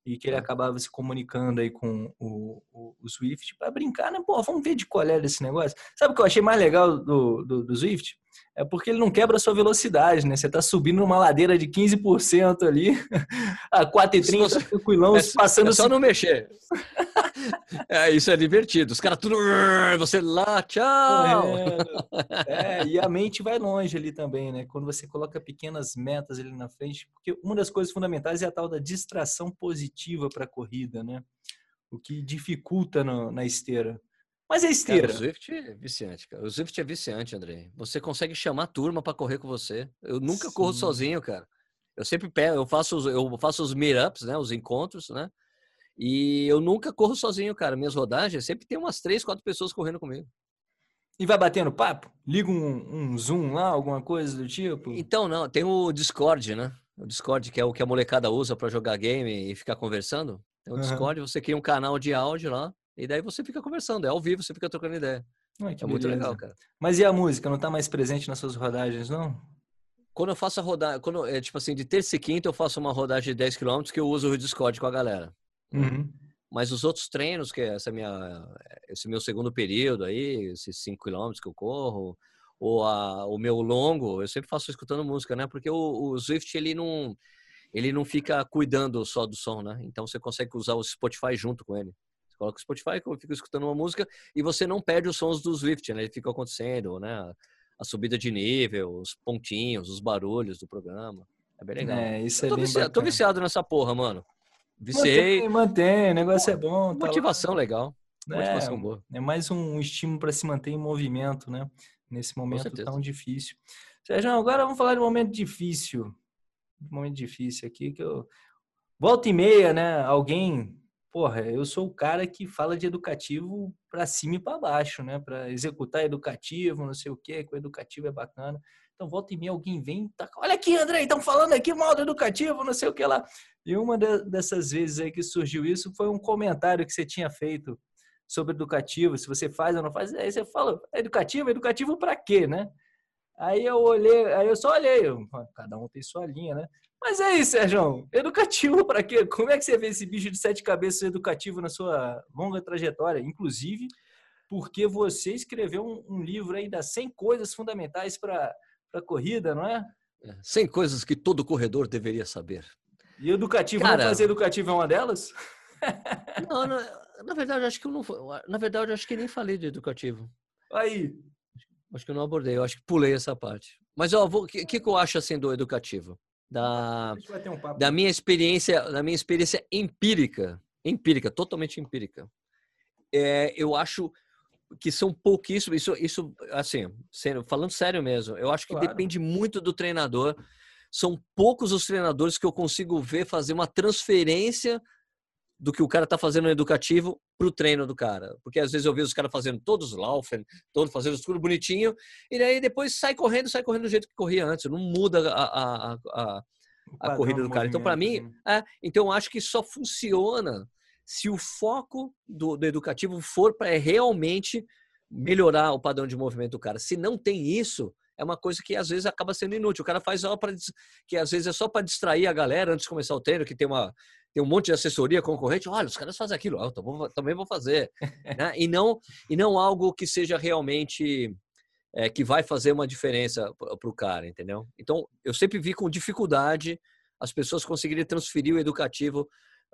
E que ele acabava se comunicando aí com o, o, o Swift para brincar, né? Pô, vamos ver de qual era esse negócio. Sabe o que eu achei mais legal do, do, do Swift? É porque ele não quebra a sua velocidade, né? Você está subindo numa ladeira de 15% ali, a 4,30 você... tranquilão, é, passando... É só não mexer. é, isso é divertido. Os caras tudo... Você lá, tchau! É, é, e a mente vai longe ali também, né? Quando você coloca pequenas metas ali na frente, porque uma das coisas fundamentais é a tal da distração positiva para a corrida, né? O que dificulta no, na esteira. Mas é esteira. Cara, o Swift é viciante, cara. O Swift é viciante, André. Você consegue chamar a turma para correr com você. Eu nunca Sim. corro sozinho, cara. Eu sempre pego, eu faço os, eu faço os meetups, né? Os encontros, né? E eu nunca corro sozinho, cara. Minhas rodagens sempre tem umas três, quatro pessoas correndo comigo. E vai batendo papo? Liga um, um Zoom lá, alguma coisa do tipo? Então, não. Tem o Discord, né? O Discord, que é o que a molecada usa para jogar game e ficar conversando. Tem o uhum. Discord, você cria um canal de áudio lá. E daí você fica conversando, é ao vivo, você fica trocando ideia. Ai, é muito legal, cara. Mas e a música? Não tá mais presente nas suas rodagens, não? Quando eu faço a rodagem, quando é tipo assim, de terça e quinta eu faço uma rodagem de 10 km que eu uso o Discord com a galera. Uhum. Mas os outros treinos, que é essa minha, esse meu segundo período aí, esses 5 km que eu corro, ou a, o meu longo, eu sempre faço escutando música, né? Porque o, o Swift, ele não, ele não fica cuidando só do som, né? Então você consegue usar o Spotify junto com ele coloca o Spotify, fica escutando uma música e você não perde os sons do Swift, né? Ele fica acontecendo, né? A subida de nível, os pontinhos, os barulhos do programa. É bem legal. É, isso é tô bem viciado, tô viciado nessa porra, mano. Viciei. Mantém, mantém, o negócio é bom. Tá motivação legal. Motivação é, boa. É mais um estímulo para se manter em movimento, né? Nesse momento tão difícil. Sérgio, agora vamos falar de um momento difícil. Um momento difícil aqui que eu volta e meia, né? Alguém porra, eu sou o cara que fala de educativo para cima e para baixo, né? Para executar educativo, não sei o quê, que o educativo é bacana. Então, volta e meia alguém vem, tá, olha aqui, André, estão falando aqui mal do educativo, não sei o que lá. E uma de, dessas vezes aí que surgiu isso foi um comentário que você tinha feito sobre educativo, se você faz ou não faz. Aí você fala, educativo, educativo para quê, né? Aí eu olhei, aí eu só olhei, cada um tem sua linha, né? Mas é isso, Sérgio. Educativo para quê? Como é que você vê esse bicho de sete cabeças educativo na sua longa trajetória? Inclusive, porque você escreveu um, um livro aí das 100 coisas fundamentais para a corrida, não é? 100 é, coisas que todo corredor deveria saber. E educativo, Cara, não fazer educativo é uma delas? não, na, na verdade, acho que eu não. Na verdade, acho que nem falei de educativo. Aí. Acho que eu não abordei, eu acho que pulei essa parte. Mas o que, que eu acho assim do educativo? Da, um da minha experiência, da minha experiência empírica, empírica, totalmente empírica. É, eu acho que são pouquíssimos, isso, isso, assim, falando sério mesmo, eu acho que claro. depende muito do treinador. São poucos os treinadores que eu consigo ver fazer uma transferência do que o cara está fazendo no educativo para o treino do cara. Porque às vezes eu vejo os caras fazendo todos laufen, todos fazendo tudo bonitinho, e daí depois sai correndo, sai correndo do jeito que corria antes. Não muda a, a, a, a corrida do cara. Então, para mim, né? é, então eu acho que só funciona se o foco do, do educativo for para realmente melhorar o padrão de movimento do cara. Se não tem isso, é uma coisa que às vezes acaba sendo inútil. O cara faz só para que às vezes é só para distrair a galera antes de começar o treino, que tem uma tem um monte de assessoria concorrente. Olha, os caras fazem aquilo, eu também vou fazer, né? E não e não algo que seja realmente é, que vai fazer uma diferença para o cara, entendeu? Então eu sempre vi com dificuldade as pessoas conseguirem transferir o educativo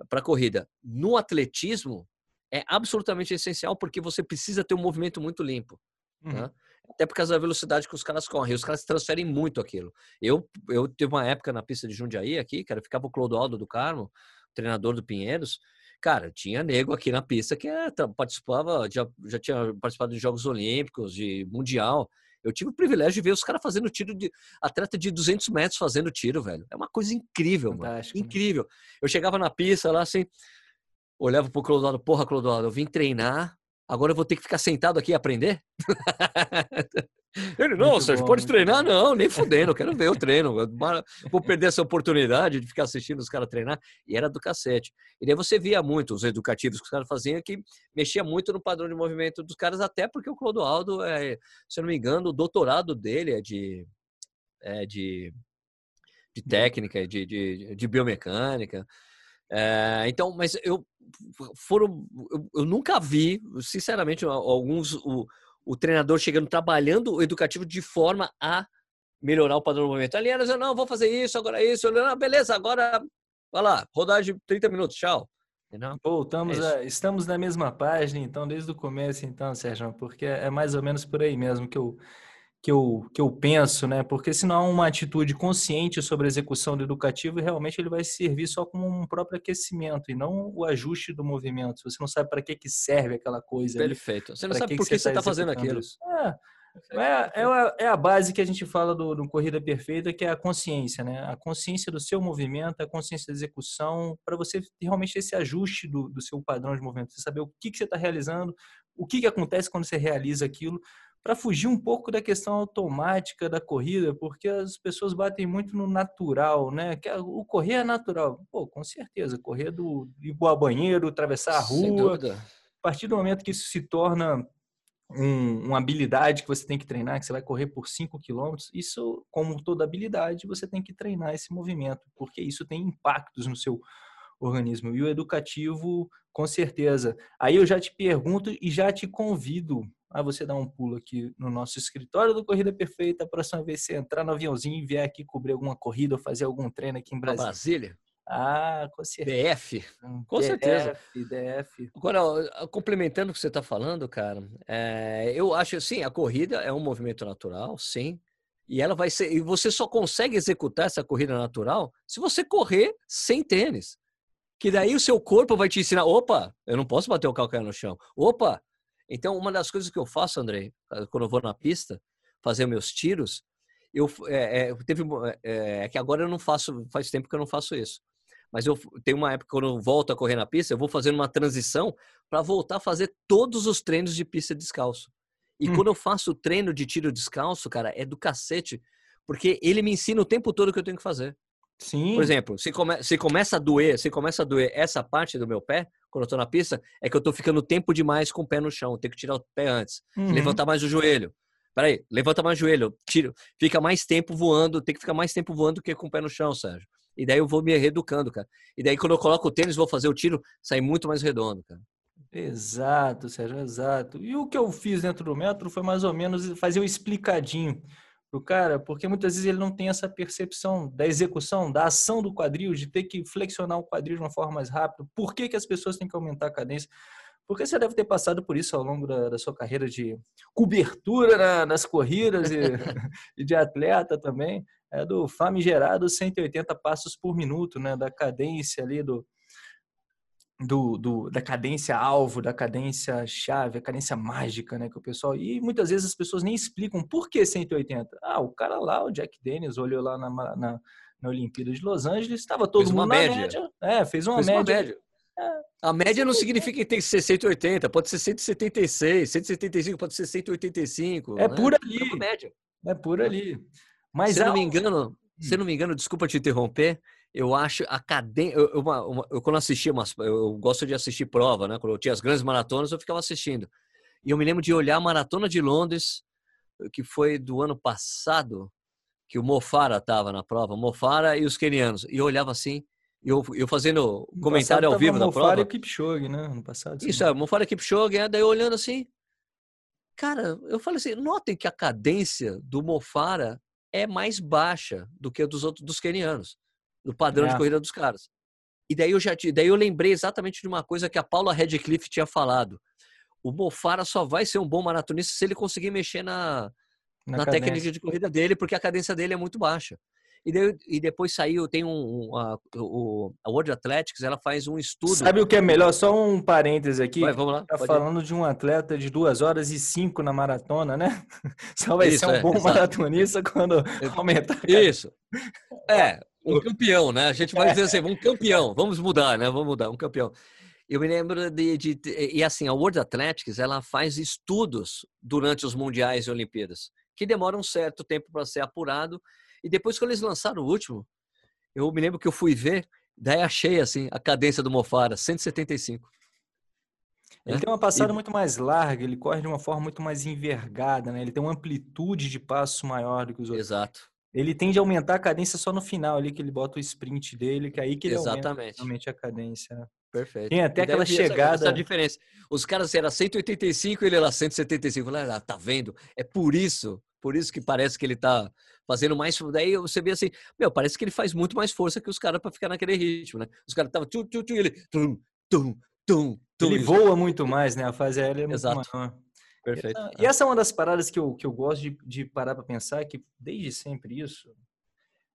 para a corrida. No atletismo é absolutamente essencial porque você precisa ter um movimento muito limpo. Uhum. Né? Até por causa da velocidade que os caras correm. Os caras transferem muito aquilo. Eu, eu tive uma época na pista de Jundiaí aqui, cara, ficava o Clodoaldo do Carmo, treinador do Pinheiros. Cara, tinha nego aqui na pista que é, participava, já, já tinha participado de Jogos Olímpicos, de Mundial. Eu tive o privilégio de ver os caras fazendo tiro de. Atleta de 200 metros fazendo tiro, velho. É uma coisa incrível, Fantástico, mano. Né? Incrível. Né? Eu chegava na pista lá assim, olhava pro Clodoaldo, porra, Clodoaldo, eu vim treinar, agora eu vou ter que ficar sentado aqui e aprender? Ele, não, Sérgio, bom, pode treinar? Bom. Não, nem fudendo, quero ver o treino. Vou perder essa oportunidade de ficar assistindo os caras treinar. E era do cacete. E daí você via muito os educativos que os caras faziam, que mexia muito no padrão de movimento dos caras, até porque o Clodoaldo, é, se eu não me engano, o doutorado dele é de, é de, de técnica, de, de, de biomecânica. É, então, mas eu foram, eu, eu, nunca vi, sinceramente, alguns o, o treinador chegando trabalhando o educativo de forma a melhorar o padrão do movimento. Ali era não, vou fazer isso, agora isso, não, beleza, agora vai lá, rodagem 30 minutos, tchau. Não? Voltamos é a, estamos na mesma página, então, desde o começo, então, Sérgio, porque é mais ou menos por aí mesmo que eu que eu, que eu penso, né? Porque se não há uma atitude consciente sobre a execução do educativo, realmente ele vai servir só como um próprio aquecimento e não o ajuste do movimento. Você não sabe para que, que serve aquela coisa. Perfeito. Você não sabe que por que, você está tá fazendo aquilo. É, é, é, a, é, a, base que a gente fala do, do, Corrida Perfeita, que é a consciência, né? A consciência do seu movimento, a consciência da execução, para você realmente esse ajuste do, do, seu padrão de movimento. Você saber o que, que você está realizando, o que, que acontece quando você realiza aquilo, para fugir um pouco da questão automática da corrida, porque as pessoas batem muito no natural, né? Que o correr é natural. Pô, com certeza, correr do ir ao banheiro, atravessar a rua. A partir do momento que isso se torna um, uma habilidade que você tem que treinar, que você vai correr por 5 quilômetros, isso, como toda habilidade, você tem que treinar esse movimento, porque isso tem impactos no seu organismo. E o educativo, com certeza. Aí eu já te pergunto e já te convido a você dar um pulo aqui no nosso escritório do Corrida Perfeita. A próxima vez você entrar no aviãozinho e vier aqui cobrir alguma corrida ou fazer algum treino aqui em Brasília. Brasília? Ah, com certeza. DF? Com DF, certeza. DF. Agora, complementando o que você está falando, cara, é, eu acho assim, a corrida é um movimento natural, sim. E ela vai ser. E você só consegue executar essa corrida natural se você correr sem tênis. Que daí o seu corpo vai te ensinar: opa, eu não posso bater o calcanhar no chão. Opa, então, uma das coisas que eu faço, André, quando eu vou na pista fazer meus tiros, eu é, é, teve é, é, que agora eu não faço, faz tempo que eu não faço isso. Mas eu tenho uma época quando eu volto a correr na pista, eu vou fazendo uma transição para voltar a fazer todos os treinos de pista descalço. E hum. quando eu faço o treino de tiro descalço, cara, é do cacete, porque ele me ensina o tempo todo o que eu tenho que fazer. Sim. Por exemplo, se, come, se começa a doer, se começa a doer essa parte do meu pé, quando eu tô na pista, é que eu tô ficando tempo demais com o pé no chão. Tenho que tirar o pé antes. Uhum. Levantar mais o joelho. Peraí, levanta mais o joelho. Tiro, fica mais tempo voando, tem que ficar mais tempo voando do que com o pé no chão, Sérgio. E daí eu vou me reeducando, cara. E daí quando eu coloco o tênis, vou fazer o tiro, sai muito mais redondo, cara. Exato, Sérgio, exato. E o que eu fiz dentro do metro foi mais ou menos fazer o um explicadinho pro cara, porque muitas vezes ele não tem essa percepção da execução, da ação do quadril, de ter que flexionar o quadril de uma forma mais rápida. Por que, que as pessoas têm que aumentar a cadência? Porque você deve ter passado por isso ao longo da, da sua carreira de cobertura na, nas corridas e, e, de atleta também. É do famigerado 180 passos por minuto, né? Da cadência ali do, do, do, da cadência alvo, da cadência chave, a cadência mágica, né, que o pessoal e muitas vezes as pessoas nem explicam por que 180. Ah, o cara lá, o Jack Dennis, olhou lá na, na, na Olimpíada de Los Angeles, estava todo fez mundo na média. média. É, fez uma fez média. Uma média. É. A média não significa que tem que ser 180, pode ser 176, 175 pode ser 185. É né? por ali. É, média. é por ali. Mas se não me engano, se não me engano, desculpa te interromper, eu acho a cadência. Eu, uma, uma, eu, quando assistia umas. Eu gosto de assistir prova, né? Quando eu tinha as grandes maratonas, eu ficava assistindo. E eu me lembro de olhar a maratona de Londres, que foi do ano passado, que o Mofara estava na prova, Mofara e os kenianos. E eu olhava assim, eu, eu fazendo comentário ao vivo da prova. Mofara e Kipchoge, né? No passado. Isso, é, Mofara e Kipchoge, é, daí olhando assim. Cara, eu falei assim, notem que a cadência do Mofara é mais baixa do que a dos outros dos kenianos do padrão é. de corrida dos caras. E daí eu já daí eu lembrei exatamente de uma coisa que a Paula Redcliffe tinha falado. o Mofara só vai ser um bom maratonista se ele conseguir mexer na, na, na técnica de corrida dele, porque a cadência dele é muito baixa. E, de, e depois saiu, tem um, um a, o, a World Athletics, ela faz um estudo. Sabe o que é melhor? Só um parêntese aqui. Vai, vamos lá. Tá falando ir. de um atleta de duas horas e cinco na maratona, né? Só vai Isso, ser um é, bom exato. maratonista quando aumentar. Isso. É, um campeão, né? A gente vai dizer assim, um campeão. Vamos mudar, né? Vamos mudar, um campeão. Eu me lembro de, de, de, e assim a World Athletics ela faz estudos durante os mundiais e Olimpíadas que demoram um certo tempo para ser apurado e depois, quando eles lançaram o último, eu me lembro que eu fui ver, daí achei assim a cadência do Mofara, 175. Ele né? tem uma passada e... muito mais larga, ele corre de uma forma muito mais envergada, né? Ele tem uma amplitude de passo maior do que os outros. Exato. Ele tende a aumentar a cadência só no final ali, que ele bota o sprint dele, que é aí que ele Exatamente. aumenta realmente a cadência. Né? Perfeito. Tem até aquela chegada. Essa, essa diferença. Os caras eram 185 e ele era 175. Lá, tá vendo? É por isso, por isso que parece que ele tá fazendo mais. Daí você vê assim, meu, parece que ele faz muito mais força que os caras para ficar naquele ritmo, né? Os caras estavam tu, tu, tu, ele tum, tum, tum, tum. Ele voa muito mais, né? A fase aérea é muito Exato. maior. Perfeito. E, e essa é uma das paradas que eu, que eu gosto de, de parar para pensar, que desde sempre isso.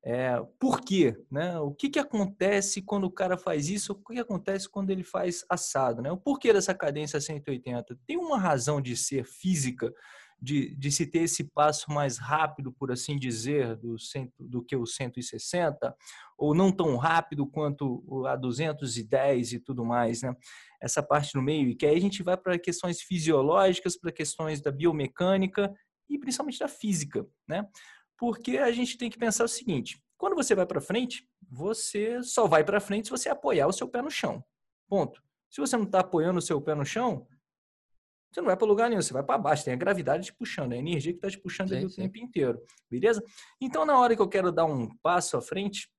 É, por quê? Né? O que, que acontece quando o cara faz isso? O que, que acontece quando ele faz assado? Né? O porquê dessa cadência 180? Tem uma razão de ser física de, de se ter esse passo mais rápido, por assim dizer, do, cento, do que o 160, ou não tão rápido quanto a 210 e tudo mais, né? Essa parte no meio, e que aí a gente vai para questões fisiológicas, para questões da biomecânica e principalmente da física, né? Porque a gente tem que pensar o seguinte: quando você vai para frente, você só vai para frente se você apoiar o seu pé no chão. Ponto. Se você não está apoiando o seu pé no chão, você não vai para lugar nenhum, você vai para baixo, tem a gravidade te puxando, a energia que está te puxando sim, ali o sim. tempo inteiro, beleza? Então, na hora que eu quero dar um passo à frente,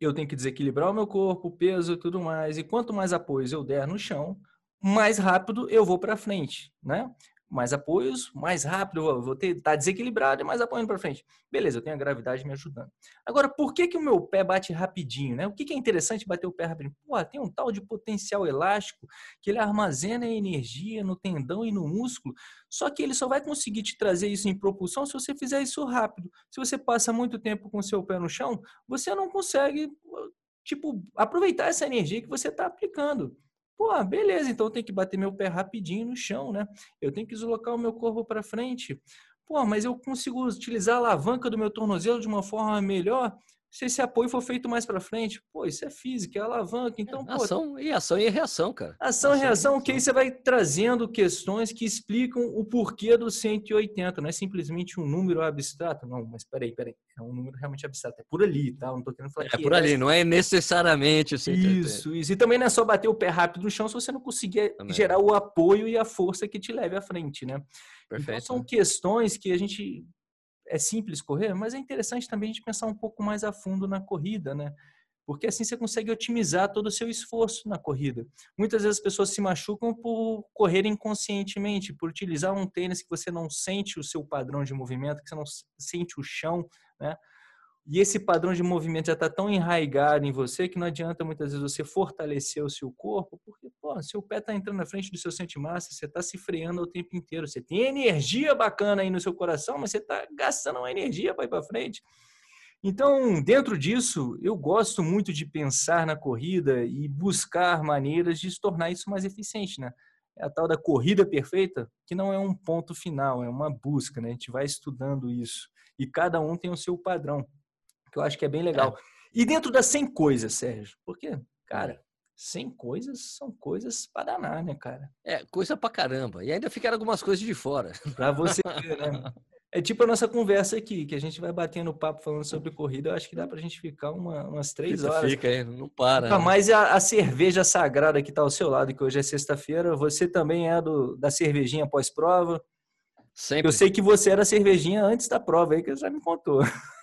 eu tenho que desequilibrar o meu corpo, o peso e tudo mais, e quanto mais apoio eu der no chão, mais rápido eu vou para frente, né? Mais apoios, mais rápido, vou ter, tá desequilibrado e mais apoio para frente. Beleza, eu tenho a gravidade me ajudando. Agora, por que que o meu pé bate rapidinho, né? O que que é interessante bater o pé rapidinho? Pô, tem um tal de potencial elástico que ele armazena energia no tendão e no músculo, só que ele só vai conseguir te trazer isso em propulsão se você fizer isso rápido. Se você passa muito tempo com o seu pé no chão, você não consegue tipo aproveitar essa energia que você está aplicando. Pô, beleza, então tenho que bater meu pé rapidinho no chão, né? Eu tenho que deslocar o meu corpo para frente. Pô, mas eu consigo utilizar a alavanca do meu tornozelo de uma forma melhor se esse apoio for feito mais para frente, pô, isso é física, é alavanca. Então, é, ação e ação e reação, cara. Ação, e reação, que aí você vai trazendo questões que explicam o porquê do 180. Não é simplesmente um número abstrato. Não, mas peraí, peraí. É um número realmente abstrato. É por ali, tá? Não tô querendo falar É por ali, não é necessariamente o 180. Isso, isso. E também não é só bater o pé rápido no chão se você não conseguir também. gerar o apoio e a força que te leve à frente, né? Perfeito. Então, são questões que a gente é simples correr, mas é interessante também a gente pensar um pouco mais a fundo na corrida, né? Porque assim você consegue otimizar todo o seu esforço na corrida. Muitas vezes as pessoas se machucam por correr inconscientemente, por utilizar um tênis que você não sente o seu padrão de movimento, que você não sente o chão, né? E esse padrão de movimento já está tão enraizado em você que não adianta muitas vezes você fortalecer o seu corpo, porque pô, seu pé está entrando na frente do seu massa, você está se freando o tempo inteiro. Você tem energia bacana aí no seu coração, mas você está gastando uma energia para ir para frente. Então, dentro disso, eu gosto muito de pensar na corrida e buscar maneiras de se tornar isso mais eficiente, né? É a tal da corrida perfeita, que não é um ponto final, é uma busca, né? A gente vai estudando isso. E cada um tem o seu padrão que eu acho que é bem legal. É. E dentro das 100 coisas, Sérgio, porque, cara, 100 coisas são coisas para danar, né, cara? É, coisa pra caramba. E ainda ficaram algumas coisas de fora. Pra você ver, né? É tipo a nossa conversa aqui, que a gente vai batendo papo falando sobre corrida. Eu acho que dá pra gente ficar uma, umas três fica, horas. Fica aí, não para. Nunca né? mais a, a, cerveja sagrada que tá ao seu lado, que hoje é sexta-feira. Você também é do, da cervejinha pós-prova. Sempre. Eu sei que você era cervejinha antes da prova aí, que você já me contou.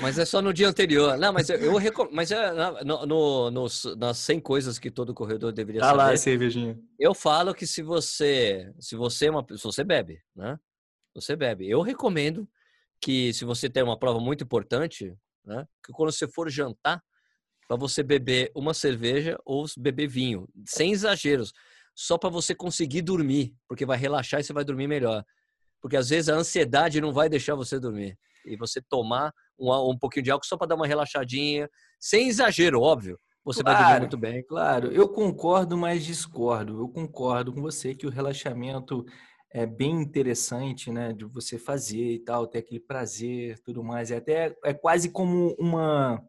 Mas é só no dia anterior. Não, mas eu, eu recomendo. Mas é no, no, nos, nas 100 coisas que todo corredor deveria tá saber. lá, cervejinha. Eu falo que se você, se você é uma, se você bebe, né? Você bebe. Eu recomendo que se você tem uma prova muito importante, né? Que quando você for jantar, para você beber uma cerveja ou beber vinho, sem exageros. só para você conseguir dormir, porque vai relaxar e você vai dormir melhor. Porque às vezes a ansiedade não vai deixar você dormir. E você tomar um, um pouquinho de álcool só para dar uma relaxadinha, sem exagero, óbvio. Você claro, vai dormir muito bem. Claro, eu concordo, mas discordo. Eu concordo com você que o relaxamento é bem interessante, né, de você fazer e tal, ter aquele prazer, tudo mais. É até é quase como uma,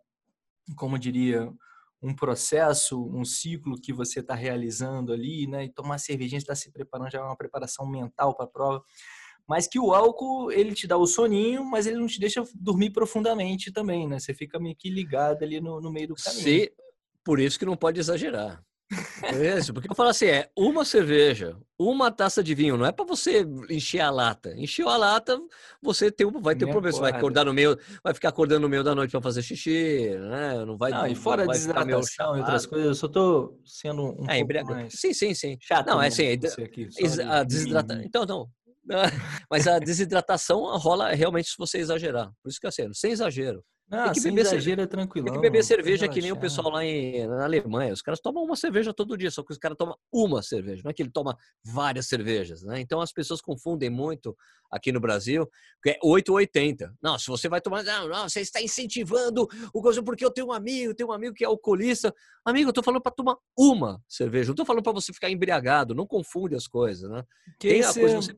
como diria, um processo, um ciclo que você está realizando ali, né? E tomar cervejinha, está se preparando, já é uma preparação mental para a prova. Mas que o álcool, ele te dá o soninho, mas ele não te deixa dormir profundamente também, né? Você fica meio que ligado ali no, no meio do caminho. Sim, por isso que não pode exagerar. É isso, porque eu falo assim, é uma cerveja, uma taça de vinho, não é para você encher a lata. Encheu a lata, você tem, vai ter um problema, você vai acordar no meio, vai ficar acordando no meio da noite para fazer xixi, né? Não vai. Não, e fora vai desidratação e outras coisas, eu só tô sendo um é, pouco mais... Sim, sim, sim. Chato, não, é assim, aqui, a desidratação. Então, não. Mas a desidratação rola realmente se você exagerar. Por isso que é assim, sem exagero. Ah, tem que beber exagero é tranquilo. Tem que beber cerveja que nem o pessoal lá em, na Alemanha. Os caras tomam uma cerveja todo dia, só que os caras tomam uma cerveja, não é que ele toma várias cervejas, né? Então as pessoas confundem muito aqui no Brasil, que é 8 ou 80. Não, se você vai tomar, não, não, você está incentivando o coisa porque eu tenho um amigo, tenho um amigo que é alcoolista. Amigo, eu tô falando para tomar uma cerveja, não tô falando para você ficar embriagado, não confunde as coisas, né? Que Tem esse... a coisa você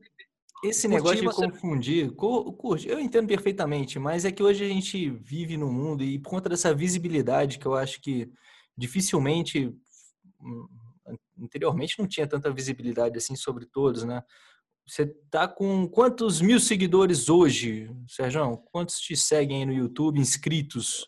esse negócio de confundir, curte, eu entendo perfeitamente, mas é que hoje a gente vive no mundo e por conta dessa visibilidade que eu acho que dificilmente hum, anteriormente não tinha tanta visibilidade assim sobre todos, né? Você tá com quantos mil seguidores hoje, Sérgio? Quantos te seguem aí no YouTube, inscritos?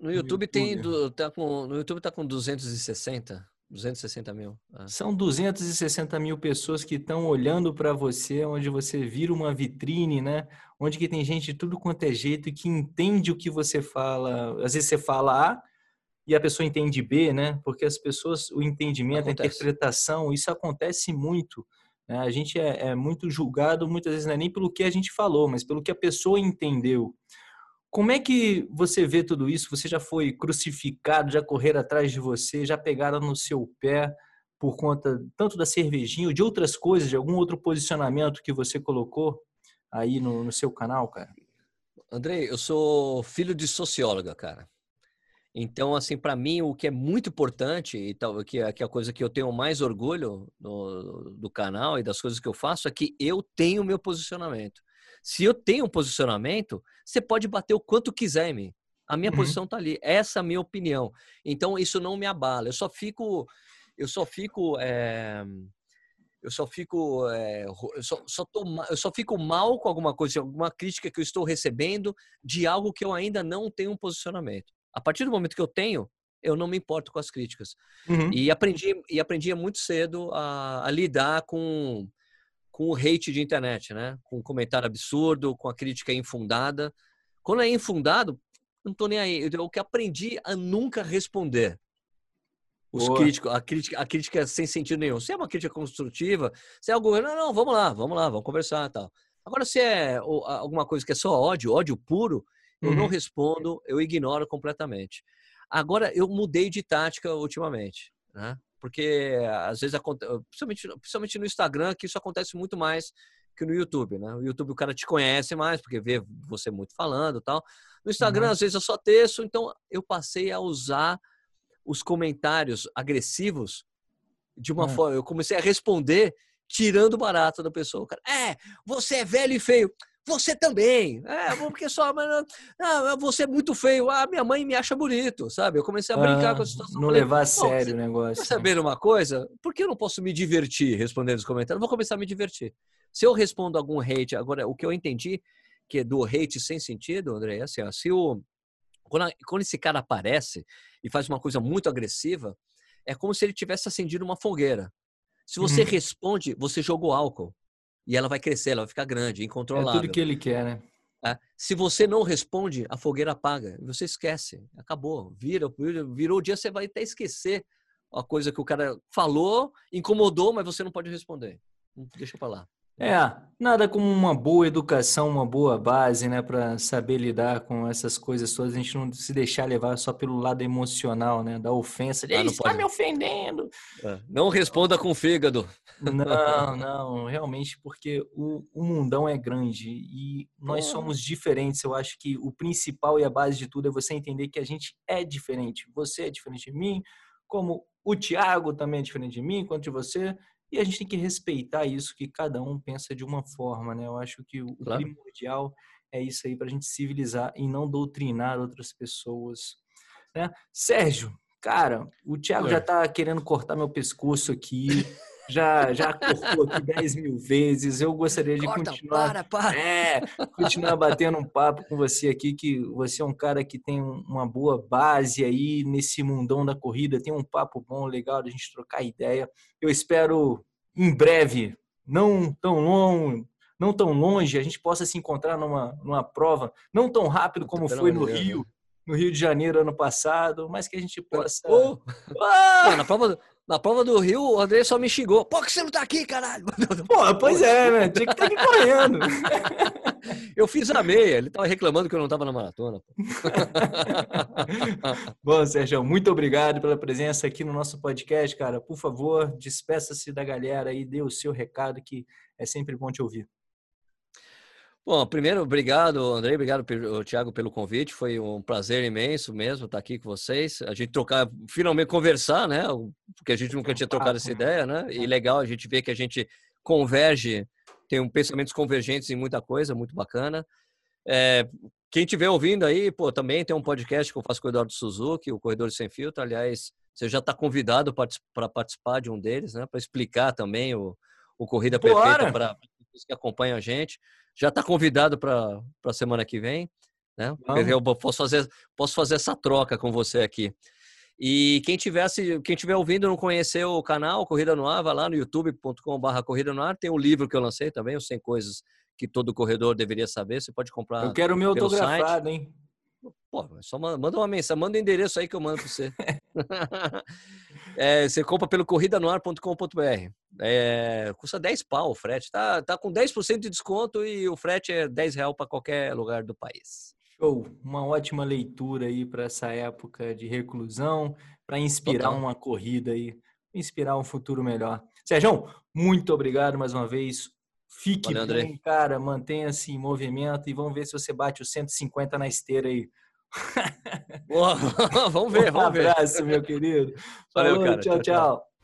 No YouTube, no YouTube? tem, do, tá com, no YouTube tá com 260. 260 mil. Ah. São 260 mil pessoas que estão olhando para você, onde você vira uma vitrine, né? Onde que tem gente de tudo quanto é jeito que entende o que você fala. Às vezes você fala A e a pessoa entende B, né? Porque as pessoas, o entendimento, acontece. a interpretação, isso acontece muito. Né? A gente é, é muito julgado, muitas vezes não é nem pelo que a gente falou, mas pelo que a pessoa entendeu. Como é que você vê tudo isso? Você já foi crucificado, já correram atrás de você, já pegaram no seu pé por conta tanto da cervejinha ou de outras coisas, de algum outro posicionamento que você colocou aí no, no seu canal, cara? Andrei, eu sou filho de socióloga, cara. Então, assim, para mim, o que é muito importante e tal, é, que é a coisa que eu tenho mais orgulho no, do canal e das coisas que eu faço é que eu tenho meu posicionamento. Se eu tenho um posicionamento, você pode bater o quanto quiser em mim. A minha uhum. posição está ali. Essa é a minha opinião. Então isso não me abala. Eu só fico, eu só fico, é, eu só fico, é, eu, só, só tô, eu só fico mal com alguma coisa, alguma crítica que eu estou recebendo de algo que eu ainda não tenho um posicionamento. A partir do momento que eu tenho, eu não me importo com as críticas. Uhum. E aprendi e aprendi muito cedo a, a lidar com com o hate de internet, né? Com o comentário absurdo, com a crítica infundada. Quando é infundado, não tô nem aí. Eu que aprendi a nunca responder. Os críticos, a crítica, a crítica sem sentido nenhum. Se é uma crítica construtiva, se é algo, não, não, vamos lá, vamos lá, vamos conversar, tal. Agora se é alguma coisa que é só ódio, ódio puro, eu uhum. não respondo, eu ignoro completamente. Agora eu mudei de tática ultimamente, né? Porque às vezes, principalmente, principalmente no Instagram, que isso acontece muito mais que no YouTube, né? O YouTube o cara te conhece mais, porque vê você muito falando tal. No Instagram, uhum. às vezes, eu só texto, então eu passei a usar os comentários agressivos de uma uhum. forma. Eu comecei a responder tirando barato da pessoa. O cara, é, você é velho e feio. Você também. É, porque só, mas não, você é muito feio. Ah, minha mãe me acha bonito, sabe? Eu comecei a brincar ah, com a situação. Não falei, levar a sério o negócio. Quer saber uma coisa? Por que eu não posso me divertir respondendo os comentários? vou começar a me divertir. Se eu respondo algum hate, agora, o que eu entendi que é do hate sem sentido, André, é assim, ó, se o, quando, quando esse cara aparece e faz uma coisa muito agressiva, é como se ele tivesse acendido uma fogueira. Se você uhum. responde, você jogou álcool e ela vai crescer, ela vai ficar grande, incontrolável. É tudo que ele quer, né? É. Se você não responde, a fogueira apaga. Você esquece. Acabou. Vira, virou o dia, você vai até esquecer a coisa que o cara falou, incomodou, mas você não pode responder. Deixa pra lá. É, nada como uma boa educação, uma boa base, né, para saber lidar com essas coisas todas. A gente não se deixar levar só pelo lado emocional, né, da ofensa. Ah, Ele está me ofendendo. É. Não responda com fígado. Não, não, realmente, porque o, o mundão é grande e nós somos diferentes. Eu acho que o principal e a base de tudo é você entender que a gente é diferente. Você é diferente de mim, como o Tiago também é diferente de mim, quanto de você. E a gente tem que respeitar isso, que cada um pensa de uma forma, né? Eu acho que o claro. primordial é isso aí, para a gente civilizar e não doutrinar outras pessoas. Né? Sérgio, cara, o Thiago é. já tá querendo cortar meu pescoço aqui. já, já cortou aqui 10 mil vezes. Eu gostaria de Corta, continuar. Para, para. É, continuar batendo um papo com você aqui, que você é um cara que tem uma boa base aí nesse mundão da corrida, tem um papo bom, legal da gente trocar ideia. Eu espero em breve, não tão longo, não tão longe, a gente possa se encontrar numa, numa prova, não tão rápido como foi no Rio, né? no Rio de Janeiro ano passado, mas que a gente possa. Oh! Ah! na, prova, na prova do Rio, o André só me xingou. Pô, que você não tá aqui, caralho? Pô, pois é, né? Tinha que estar tá aqui correndo. Eu fiz a meia, ele tava reclamando que eu não tava na maratona. Bom, Sérgio, muito obrigado pela presença aqui no nosso podcast, cara. Por favor, despeça-se da galera e dê o seu recado, que é sempre bom te ouvir. Bom, primeiro, obrigado, André, obrigado, Thiago, pelo convite. Foi um prazer imenso mesmo estar aqui com vocês. A gente trocar, finalmente conversar, né? Porque a gente nunca tinha trocado essa ideia, né? E legal a gente ver que a gente converge, tem um pensamentos convergentes em muita coisa, muito bacana. É, quem estiver ouvindo aí, pô, também tem um podcast que eu faço com o Eduardo Suzuki, o Corredor Sem Filtro. Aliás, você já está convidado para participar de um deles, né? Para explicar também o, o Corrida Bora. Perfeita para pessoas que acompanham a gente já está convidado para a semana que vem. Né? Eu posso fazer, posso fazer essa troca com você aqui. E quem tivesse, quem tiver ouvindo não conheceu o canal Corrida no Ar, vai lá no youtube.com/barra Corrida no Ar. Tem o livro que eu lancei também, os 100 coisas que todo corredor deveria saber. Você pode comprar. Eu quero o meu autografado, site. hein? Pô, só manda uma mensagem, manda o um endereço aí que eu mando para você. é, você compra pelo corridanoar.com.br. É, custa 10 pau o frete. Tá, tá com 10% de desconto e o frete é 10 real para qualquer lugar do país. Show! Uma ótima leitura aí para essa época de reclusão, para inspirar Total. uma corrida aí, inspirar um futuro melhor. Sérgio, muito obrigado mais uma vez. Fique Valeu, bem, André. cara, mantenha-se em movimento e vamos ver se você bate os 150 na esteira aí. Boa, vamos ver, vamos ver. Um abraço, meu querido. Valeu, Falou, cara. tchau. tchau. tchau.